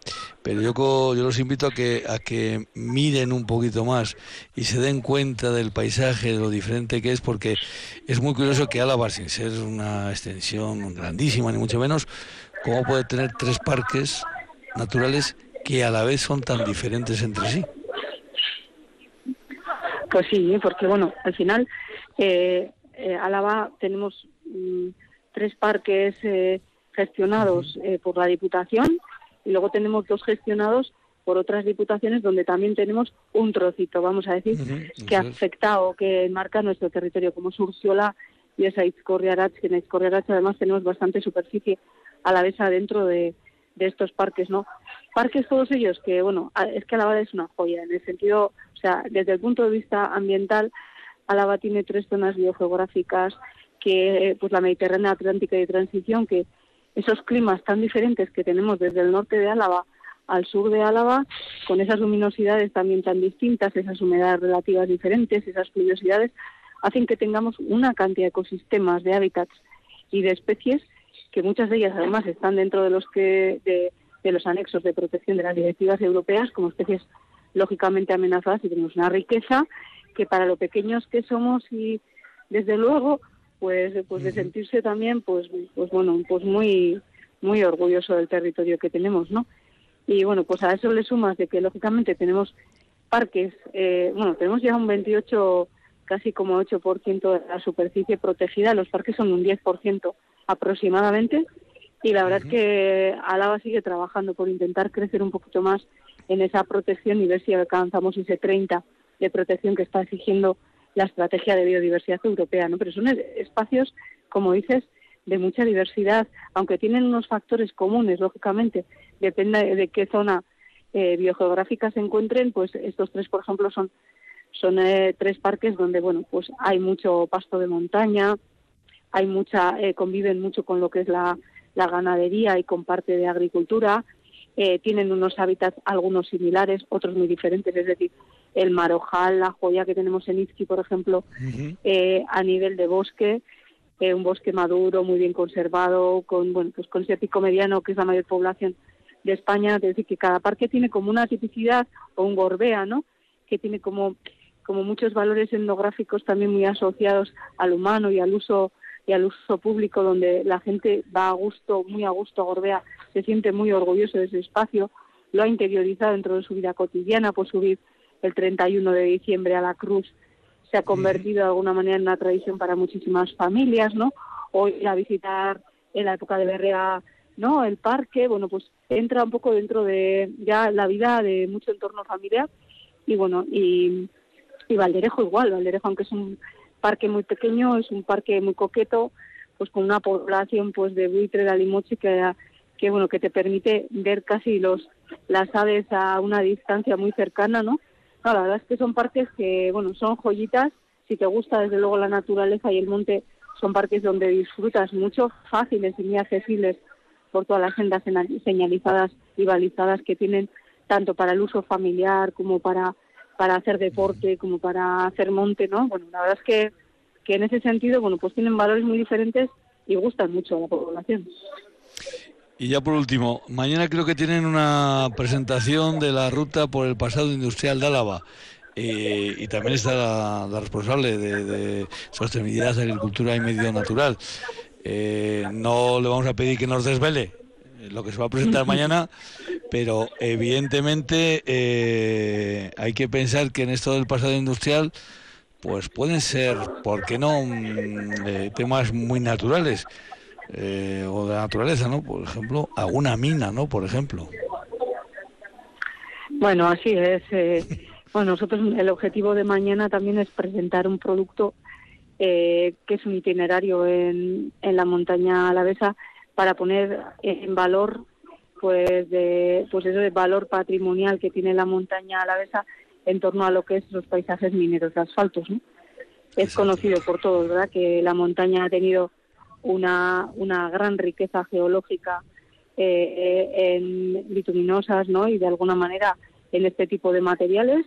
pero yo, yo los invito a que, a que miren un poquito más y se den cuenta del paisaje, de lo diferente que es, porque es muy curioso que Álava, sin ser una extensión grandísima ni mucho menos, cómo puede tener tres parques naturales que a la vez son tan diferentes entre sí. Pues sí, porque bueno, al final, eh, eh Álava tenemos mm, tres parques eh, gestionados eh, por la Diputación y luego tenemos dos gestionados por otras diputaciones donde también tenemos un trocito, vamos a decir, que afecta o que marca nuestro territorio, como Surciola y esa Itzcorriarach, que en Itzcorriarach además tenemos bastante superficie a la vez adentro de, de estos parques, ¿no? Parques todos ellos que, bueno, es que Álava es una joya, en el sentido, o sea, desde el punto de vista ambiental, Álava tiene tres zonas biogeográficas, que pues la Mediterránea, Atlántica y de transición, que esos climas tan diferentes que tenemos desde el norte de Álava al sur de Álava, con esas luminosidades también tan distintas, esas humedades relativas diferentes, esas pluviosidades, hacen que tengamos una cantidad de ecosistemas, de hábitats y de especies que muchas de ellas además están dentro de los que de, los anexos de protección de las directivas europeas como especies lógicamente amenazadas y tenemos una riqueza que para lo pequeños que somos y desde luego pues pues de sentirse también pues pues bueno pues muy muy orgulloso del territorio que tenemos no y bueno pues a eso le sumas de que lógicamente tenemos parques eh, bueno tenemos ya un 28 casi como 8% de la superficie protegida los parques son un 10% aproximadamente. Y la verdad es que Álava sigue trabajando por intentar crecer un poquito más en esa protección y ver si alcanzamos ese 30 de protección que está exigiendo la estrategia de biodiversidad europea, ¿no? Pero son espacios, como dices, de mucha diversidad, aunque tienen unos factores comunes, lógicamente, depende de qué zona eh, biogeográfica se encuentren, pues estos tres, por ejemplo, son son eh, tres parques donde, bueno, pues hay mucho pasto de montaña, hay mucha, eh, conviven mucho con lo que es la, ganadería y con parte de agricultura. Eh, tienen unos hábitats, algunos similares, otros muy diferentes, es decir, el marojal, la joya que tenemos en Izqui, por ejemplo, eh, a nivel de bosque, un bosque maduro, muy bien conservado, con bueno, pues con ese pico mediano que es la mayor población de España, es decir, que cada parque tiene como una tipicidad o un gorbea, ¿no? Que tiene como como muchos valores etnográficos también muy asociados al humano y al uso y al uso público donde la gente va a gusto, muy a gusto a Gorbea, se siente muy orgulloso de ese espacio, lo ha interiorizado dentro de su vida cotidiana, por subir el 31 de diciembre a la cruz se ha convertido de alguna manera en una tradición para muchísimas familias, ¿no? O ir a visitar en la época de Berrea, ¿no? El parque, bueno, pues entra un poco dentro de ya la vida de mucho entorno familiar y bueno, y, y Valderejo igual, Valderejo aunque es un parque muy pequeño, es un parque muy coqueto, pues con una población pues de buitre de alimoche que, que bueno que te permite ver casi los las aves a una distancia muy cercana, ¿no? La verdad es que son parques que bueno son joyitas. Si te gusta desde luego la naturaleza y el monte, son parques donde disfrutas mucho, fáciles y muy accesibles por todas las sendas señalizadas y balizadas que tienen tanto para el uso familiar como para para hacer deporte como para hacer monte, ¿no? Bueno, la verdad es que, que en ese sentido, bueno, pues tienen valores muy diferentes y gustan mucho a la población. Y ya por último, mañana creo que tienen una presentación de la ruta por el pasado industrial de Álava. y también está la, responsable de, sostenibilidad, agricultura y medio natural. no le vamos a pedir que nos desvele lo que se va a presentar [LAUGHS] mañana, pero evidentemente hay que pensar que en esto del pasado industrial pues pueden ser, ¿por qué no?, mm, temas muy naturales eh, o de naturaleza, ¿no? Por ejemplo, alguna mina, ¿no? Por ejemplo. Bueno, así es. Eh, [LAUGHS] bueno, nosotros el objetivo de mañana también es presentar un producto eh, que es un itinerario en, en la montaña alavesa para poner en valor pues de pues eso de valor patrimonial que tiene la montaña alavesa en torno a lo que es los paisajes mineros de asfaltos. ¿no? Es conocido por todos, ¿verdad?, que la montaña ha tenido una, una gran riqueza geológica eh, en bituminosas, ¿no?, y de alguna manera en este tipo de materiales,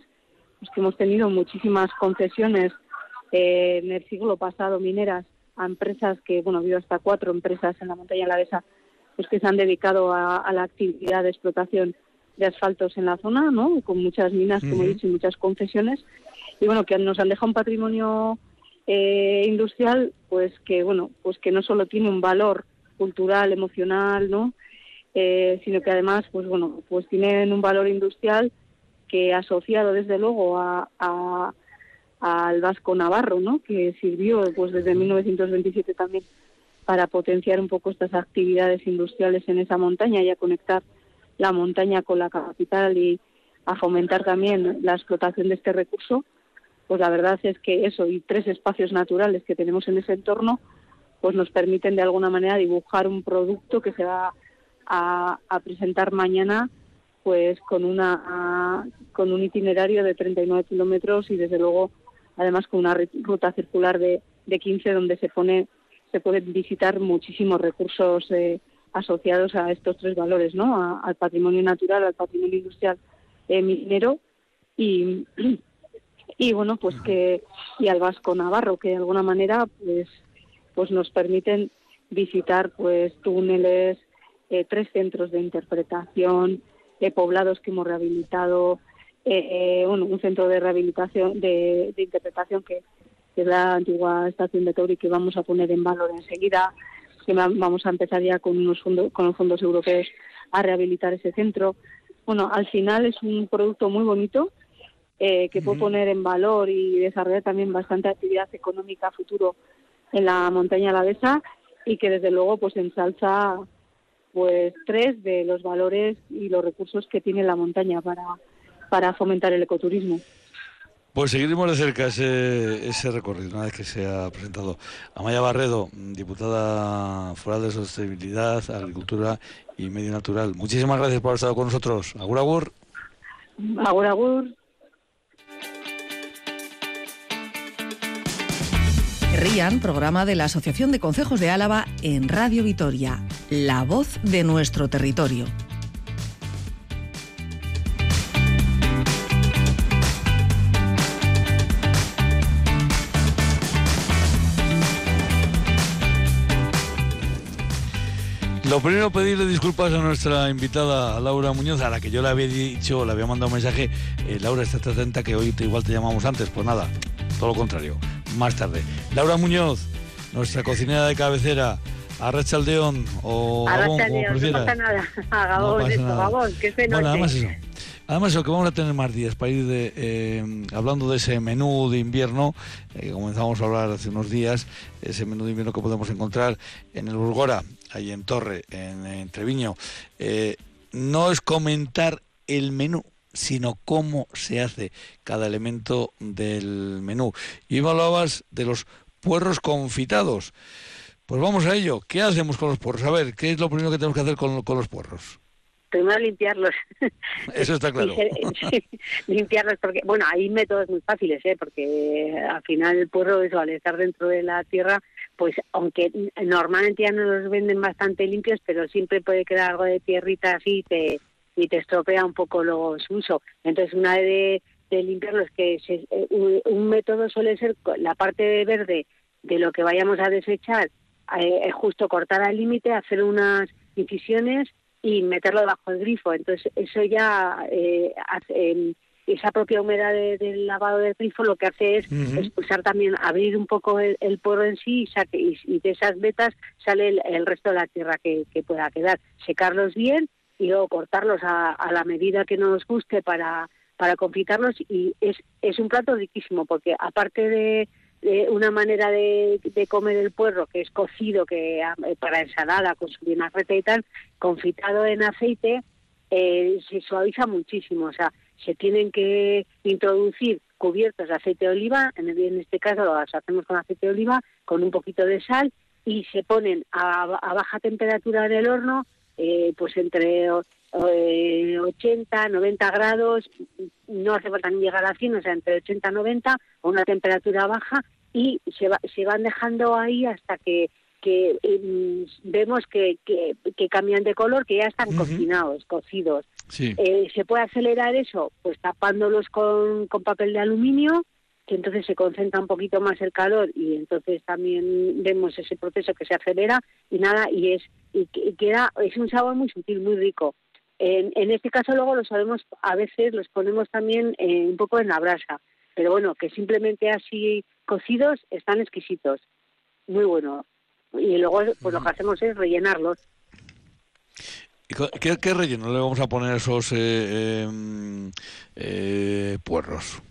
pues que hemos tenido muchísimas concesiones eh, en el siglo pasado mineras a empresas que, bueno, ha habido hasta cuatro empresas en la montaña alavesa, pues que se han dedicado a, a la actividad de explotación de asfaltos en la zona, ¿no? Con muchas minas, como he dicho, y muchas concesiones. Y bueno, que nos han dejado un patrimonio eh, industrial, pues que, bueno, pues que no solo tiene un valor cultural, emocional, ¿no? Eh, sino que además, pues bueno, pues tienen un valor industrial que asociado desde luego a, al Vasco Navarro, ¿no? Que sirvió pues desde 1927 también para potenciar un poco estas actividades industriales en esa montaña y a conectar la montaña con la capital y a fomentar también la explotación de este recurso, pues la verdad es que eso y tres espacios naturales que tenemos en ese entorno, pues nos permiten de alguna manera dibujar un producto que se va a, presentar mañana pues con una con un itinerario de 39 kilómetros y desde luego además con una ruta circular de, de 15 donde se pone se pueden visitar muchísimos recursos eh, asociados a estos tres valores, ¿no? al patrimonio natural, al patrimonio industrial eh, minero y, y bueno, pues que y al Vasco Navarro, que de alguna manera pues pues nos permiten visitar pues túneles, eh, tres centros de interpretación, eh, poblados que hemos rehabilitado, bueno, un centro de rehabilitación de, interpretación que, es la antigua estación de Tauri que vamos a poner en valor enseguida, que vamos a empezar ya con unos fondos, con los fondos europeos a rehabilitar ese centro. Bueno, al final es un producto muy bonito eh, que puede poner en valor y desarrollar también bastante actividad económica futuro en la montaña alavesa y que desde luego pues ensalza pues tres de los valores y los recursos que tiene la montaña para, para fomentar el ecoturismo. Pues seguiremos de cerca ese, ese recorrido una vez que se ha presentado. Amaya Barredo, diputada foral de Sostenibilidad, Agricultura y Medio Natural. Muchísimas gracias por haber estado con nosotros. Agur, agur. Agur, agur. Rían, programa de la Asociación de Consejos de Álava en Radio Vitoria, la voz de nuestro territorio. Lo primero, pedirle disculpas a nuestra invitada Laura Muñoz, a la que yo le había dicho, le había mandado un mensaje. Eh, Laura, estate atenta que hoy igual te llamamos antes. Pues nada, todo lo contrario, más tarde. Laura Muñoz, nuestra cocinera de cabecera. Arracha Aldeón o Gabón, como prefieras. No pasa nada. A Gabón, esto, Gabón, que se Bueno, además eso. Además, lo que vamos a tener más días para ir de, eh, hablando de ese menú de invierno, eh, comenzamos a hablar hace unos días, ese menú de invierno que podemos encontrar en el Burgora, ahí en Torre, en, Treviño. Eh, no es comentar el menú, sino cómo se hace cada elemento del menú. Y hablabas de los puerros confitados. Pues vamos a ello. ¿Qué hacemos con los puerros? A ver, ¿qué es lo primero que tenemos que hacer con los puerros? primero limpiarlos. [LAUGHS] Eso está claro. [LAUGHS] limpiarlos porque, bueno, hay métodos muy fáciles, ¿eh? porque al final el puerro, eso, al estar dentro de la tierra, pues aunque normalmente ya no los venden bastante limpios, pero siempre puede quedar algo de tierrita así y te, y te estropea un poco los uso. Entonces, una de, de limpiarlos, que eh, un, método suele ser la parte verde de lo que vayamos a desechar, eh, es justo cortar al límite, hacer unas incisiones y meterlo debajo del grifo. Entonces, eso ya eh, esa propia humedad del lavado del grifo lo que hace es expulsar también, abrir un poco el, el porro en sí y, saque, y, de esas vetas sale el, resto de la tierra que, pueda quedar. Secarlos bien y luego cortarlos a, la medida que nos guste para, para confitarlos y es, es un plato riquísimo porque aparte de, una manera de, comer el puerro que es cocido que eh, para ensalada con su vinagreta y tal, confitado en aceite, eh, se suaviza muchísimo. O sea, se tienen que introducir cubiertos de aceite de oliva, en, este caso lo hacemos con aceite de oliva, con un poquito de sal y se ponen a, baja temperatura en el horno, eh, pues entre 80, 90 grados, no hace falta ni llegar a 100, o sea, entre 80 y 90, a una temperatura baja y se, se van dejando ahí hasta que que em, vemos que, que, cambian de color, que ya están cocinados, cocidos. Eh, ¿Se puede acelerar eso? Pues tapándolos con, con papel de aluminio, que entonces se concentra un poquito más el calor y entonces también vemos ese proceso que se acelera y nada, y es y queda, es un sabor muy sutil, muy rico. En, en este caso luego lo sabemos, a veces los ponemos también eh, un poco en la brasa, pero bueno, que simplemente así cocidos están exquisitos, muy bueno y luego pues lo que hacemos es rellenarlos. ¿Qué, qué relleno le vamos a poner a esos eh, em, eh, puerros?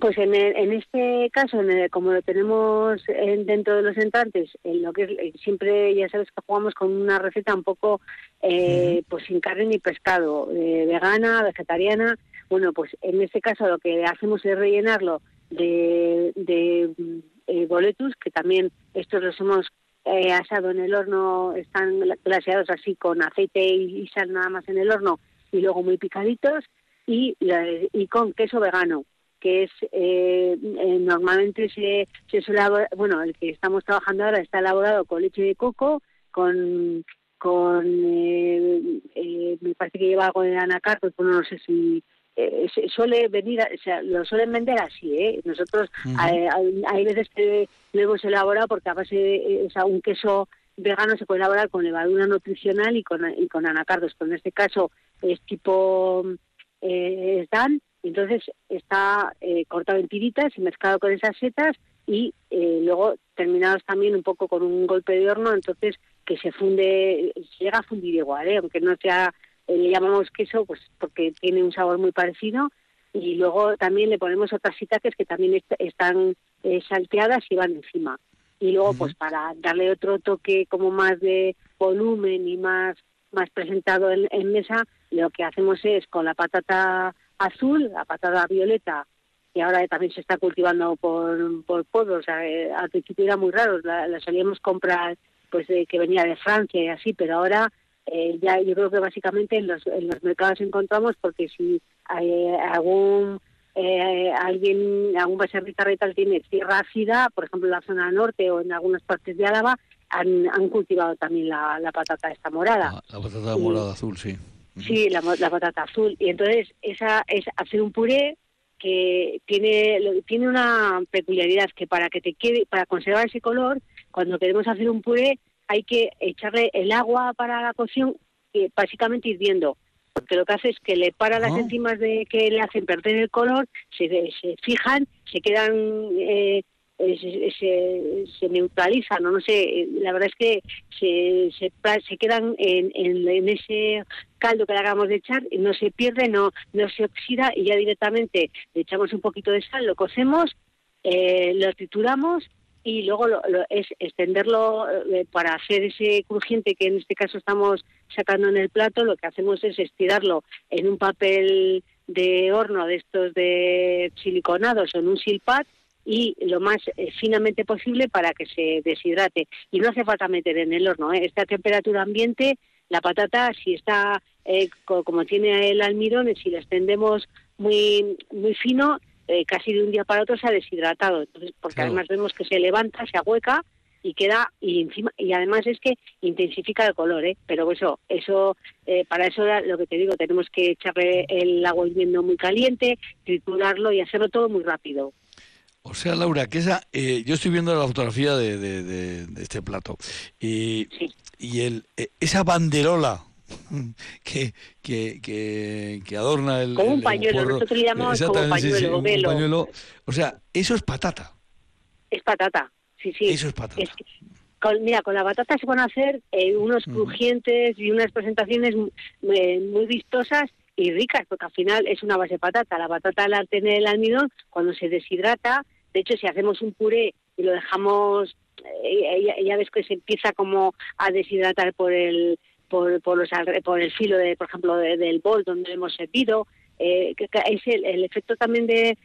Pues en, en este caso, como lo tenemos dentro de los entrantes, en lo que siempre ya sabes que jugamos con una receta un poco eh, pues sin carne ni pescado, vegana, vegetariana. Bueno, pues en este caso lo que hacemos es rellenarlo de, de boletus, que también estos los hemos eh, asado en el horno, están glaseados así con aceite y, sal nada más en el horno y luego muy picaditos y, y con queso vegano que es eh, eh, normalmente se, se suele bueno el que estamos trabajando ahora está elaborado con leche de coco con con me parece que lleva algo de anacardo pues no sé si eh, suele venir, o sea, lo suelen vender así, ¿eh? Nosotros hay, veces que lo hemos elaborado porque a base de o sea, un queso vegano se puede elaborar con levadura nutricional y con, y con anacardos, pero en este caso es tipo eh, dan, entonces está eh, cortado en tiritas y mezclado con esas setas y eh, luego terminados también un poco con un golpe de horno, entonces que se funde, se llega a fundir igual, ¿eh? aunque no sea eh, le llamamos queso pues porque tiene un sabor muy parecido. Y luego también le ponemos otras sitaques que también están eh, salteadas y van encima. Y luego pues para darle otro toque como más de volumen y más más presentado en, mesa lo que hacemos es con la patata azul la patata violeta que ahora también se está cultivando por por pueblos o sea, eh, al principio era muy raro la, la solíamos comprar pues de, que venía de Francia y así pero ahora eh, ya yo creo que básicamente en los, en los mercados encontramos porque si hay eh, algún eh, alguien, algún becerrita retal tiene tierra ácida, por ejemplo en la zona norte o en algunas partes de Álava, han, han cultivado también la, la patata esta morada. Ah, la, patata morada azul, sí. Sí, la, la, patata azul. Y entonces esa es hacer un puré que tiene tiene una peculiaridad que para que te quede para conservar ese color, cuando queremos hacer un puré hay que echarle el agua para la cocción eh, básicamente hirviendo porque lo que hace es que le para las ah. enzimas de que le hacen perder el color, se, se fijan, se quedan, eh, eh, se, se, neutralizan, no, no sé, la verdad es que se, se, se quedan en, en, ese caldo que le hagamos de echar, no se pierde, no, no se oxida y ya directamente le echamos un poquito de sal, lo cocemos, lo trituramos y luego lo, es extenderlo eh, para hacer ese crujiente que en este caso estamos sacando en el plato, lo que hacemos es estirarlo en un papel de horno de estos de siliconados o en un silpat y lo más eh, finamente posible para que se deshidrate. Y no hace falta meter en el horno. ¿eh? Esta temperatura ambiente, la patata, si está como tiene el almidón, si la extendemos muy, muy fino, eh, casi de un día para otro se ha deshidratado. Entonces, porque además vemos que se levanta, se ahueca y queda y encima y además es que intensifica el color, ¿eh? Pero eso, eso eh, para eso lo que te digo, tenemos que echarle el agua hirviendo muy caliente, triturarlo y hacerlo todo muy rápido. O sea, Laura, que esa, eh, yo estoy viendo la fotografía de, de, este plato y, y el, esa banderola que, que, que, adorna el. Como un pañuelo, nosotros le llamamos como pañuelo, pañuelo. O sea, eso es patata. Es patata, sí, sí. Eso es patata. mira, con la batata se van a hacer eh, unos crujientes y unas presentaciones muy, muy vistosas y ricas, porque al final es una base de patata. La batata al tener el almidón, cuando se deshidrata, de hecho, si hacemos un puré y lo dejamos, eh, ya, ves que se empieza como a deshidratar por el por, por, los, por el filo, de, por ejemplo, del bol donde hemos servido. Eh, es el, efecto también de,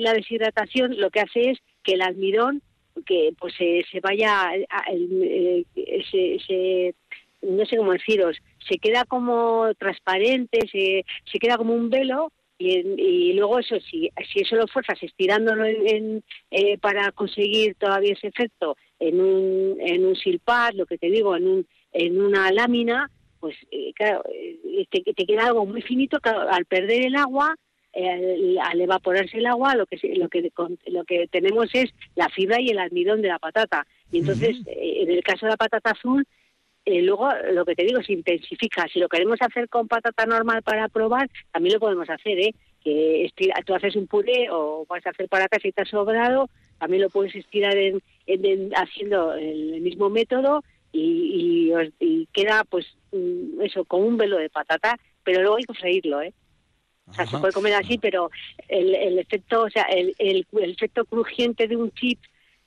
la deshidratación, lo que hace es que el almidón que pues se, se vaya, eh, se, no sé cómo deciros, se queda como transparente, se, se queda como un velo y, luego eso, si, si eso lo fuerzas estirándolo en, eh, para conseguir todavía ese efecto en un, en un silpar, lo que te digo, en, un, en una lámina, pues eh, claro, eh, te, te, queda algo muy finito, al perder el agua, al, evaporarse el agua, lo que, lo, que, lo que tenemos es la fibra y el almidón de la patata. Y entonces, en el caso de la patata azul, eh, luego, lo que te digo, se intensifica. Si lo queremos hacer con patata normal para probar, también lo podemos hacer, ¿eh? Que tú haces un puré o vas a hacer patata si te ha sobrado, también lo puedes estirar en, haciendo el mismo método y, queda, pues, mm, eso, con un velo de patata, pero luego hay que freírlo, ¿eh? O sea, se puede comer así, pero el, el efecto, o sea, el, el, el efecto crujiente de un chip,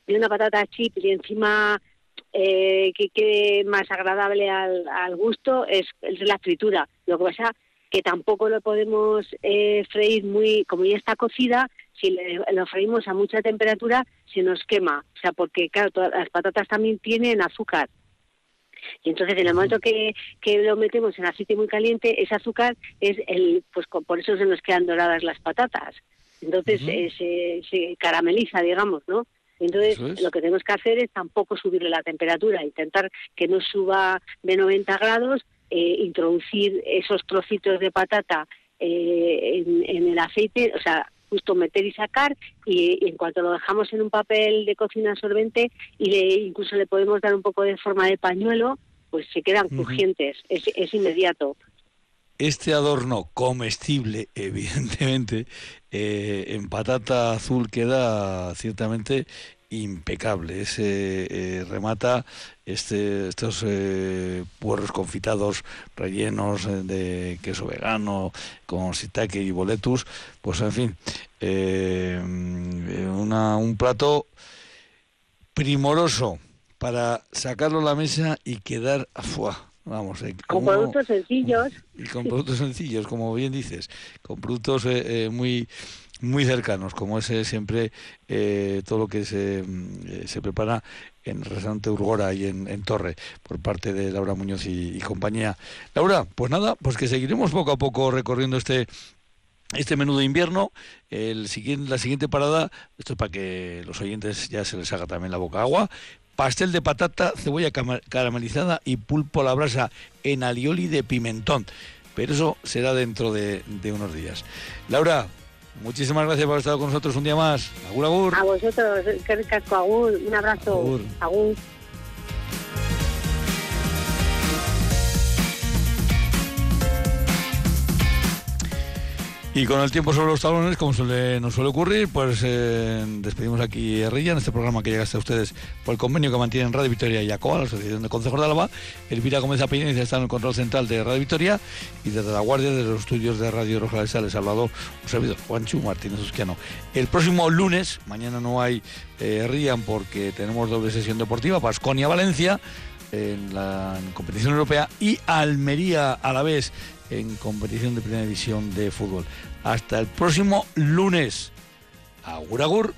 de una patata chip y encima eh, que quede más agradable al, al gusto es, la fritura. Lo que pasa que tampoco lo podemos eh, freír muy, como ya está cocida, si lo freímos a mucha temperatura se nos quema, o sea, porque claro, todas las patatas también tienen azúcar. Y entonces en el momento que, que lo metemos en aceite muy caliente, ese azúcar es el, pues por eso se nos quedan doradas las patatas. Entonces eh, se, se carameliza, digamos, ¿no? Entonces, lo que tenemos que hacer es tampoco subirle la temperatura, intentar que no suba de 90 grados, eh, introducir esos trocitos de patata eh, en, el aceite, o sea, justo meter y sacar, y, en cuanto lo dejamos en un papel de cocina absorbente, y le, incluso le podemos dar un poco de forma de pañuelo, pues se quedan crujientes, es, es inmediato este adorno comestible, [LAUGHS] evidentemente, eh, en patata azul queda ciertamente impecable. Ese eh, remata este, estos eh, puerros confitados rellenos de queso vegano con sitake y boletus. Pues en fin, una, un plato primoroso para sacarlo a la mesa y quedar afuera Vamos, eh, con productos sencillos. [LAUGHS] Y con productos sencillos, como bien dices, con productos eh, eh, muy muy cercanos, como es siempre todo lo que se, se prepara en el restaurante Urgora y en, Torre por parte de Laura Muñoz y, compañía. Laura, pues nada, pues que seguiremos poco a poco recorriendo este este menú de invierno, el siguiente, la siguiente parada, esto es para que los oyentes ya se les haga también la boca agua, pastel de patata, cebolla caramelizada y pulpo a la brasa en alioli de pimentón. Pero eso será dentro de, unos días. Laura, muchísimas gracias por haber estado con nosotros un día más. Agur, agur. A vosotros, que ricasco, agur. Un abrazo. agur. Y con el tiempo sobre los talones, como suele, nos suele ocurrir, pues eh, despedimos aquí a Rilla este programa que llega hasta ustedes por el convenio que mantienen Radio Victoria y ACOA, la Asociación de Consejos de Álava. Elvira Gómez Apeñez está en el control central de Radio Victoria y desde la guardia de los estudios de Radio Roja les ha hablado un servidor, Juanchu Martínez Usquiano. El próximo lunes, mañana no hay eh, Rían porque tenemos doble sesión deportiva, Pasconia-Valencia en la competición europea y Almería a la vez en competición de primera división de fútbol. Hasta el próximo lunes. Agur, agur.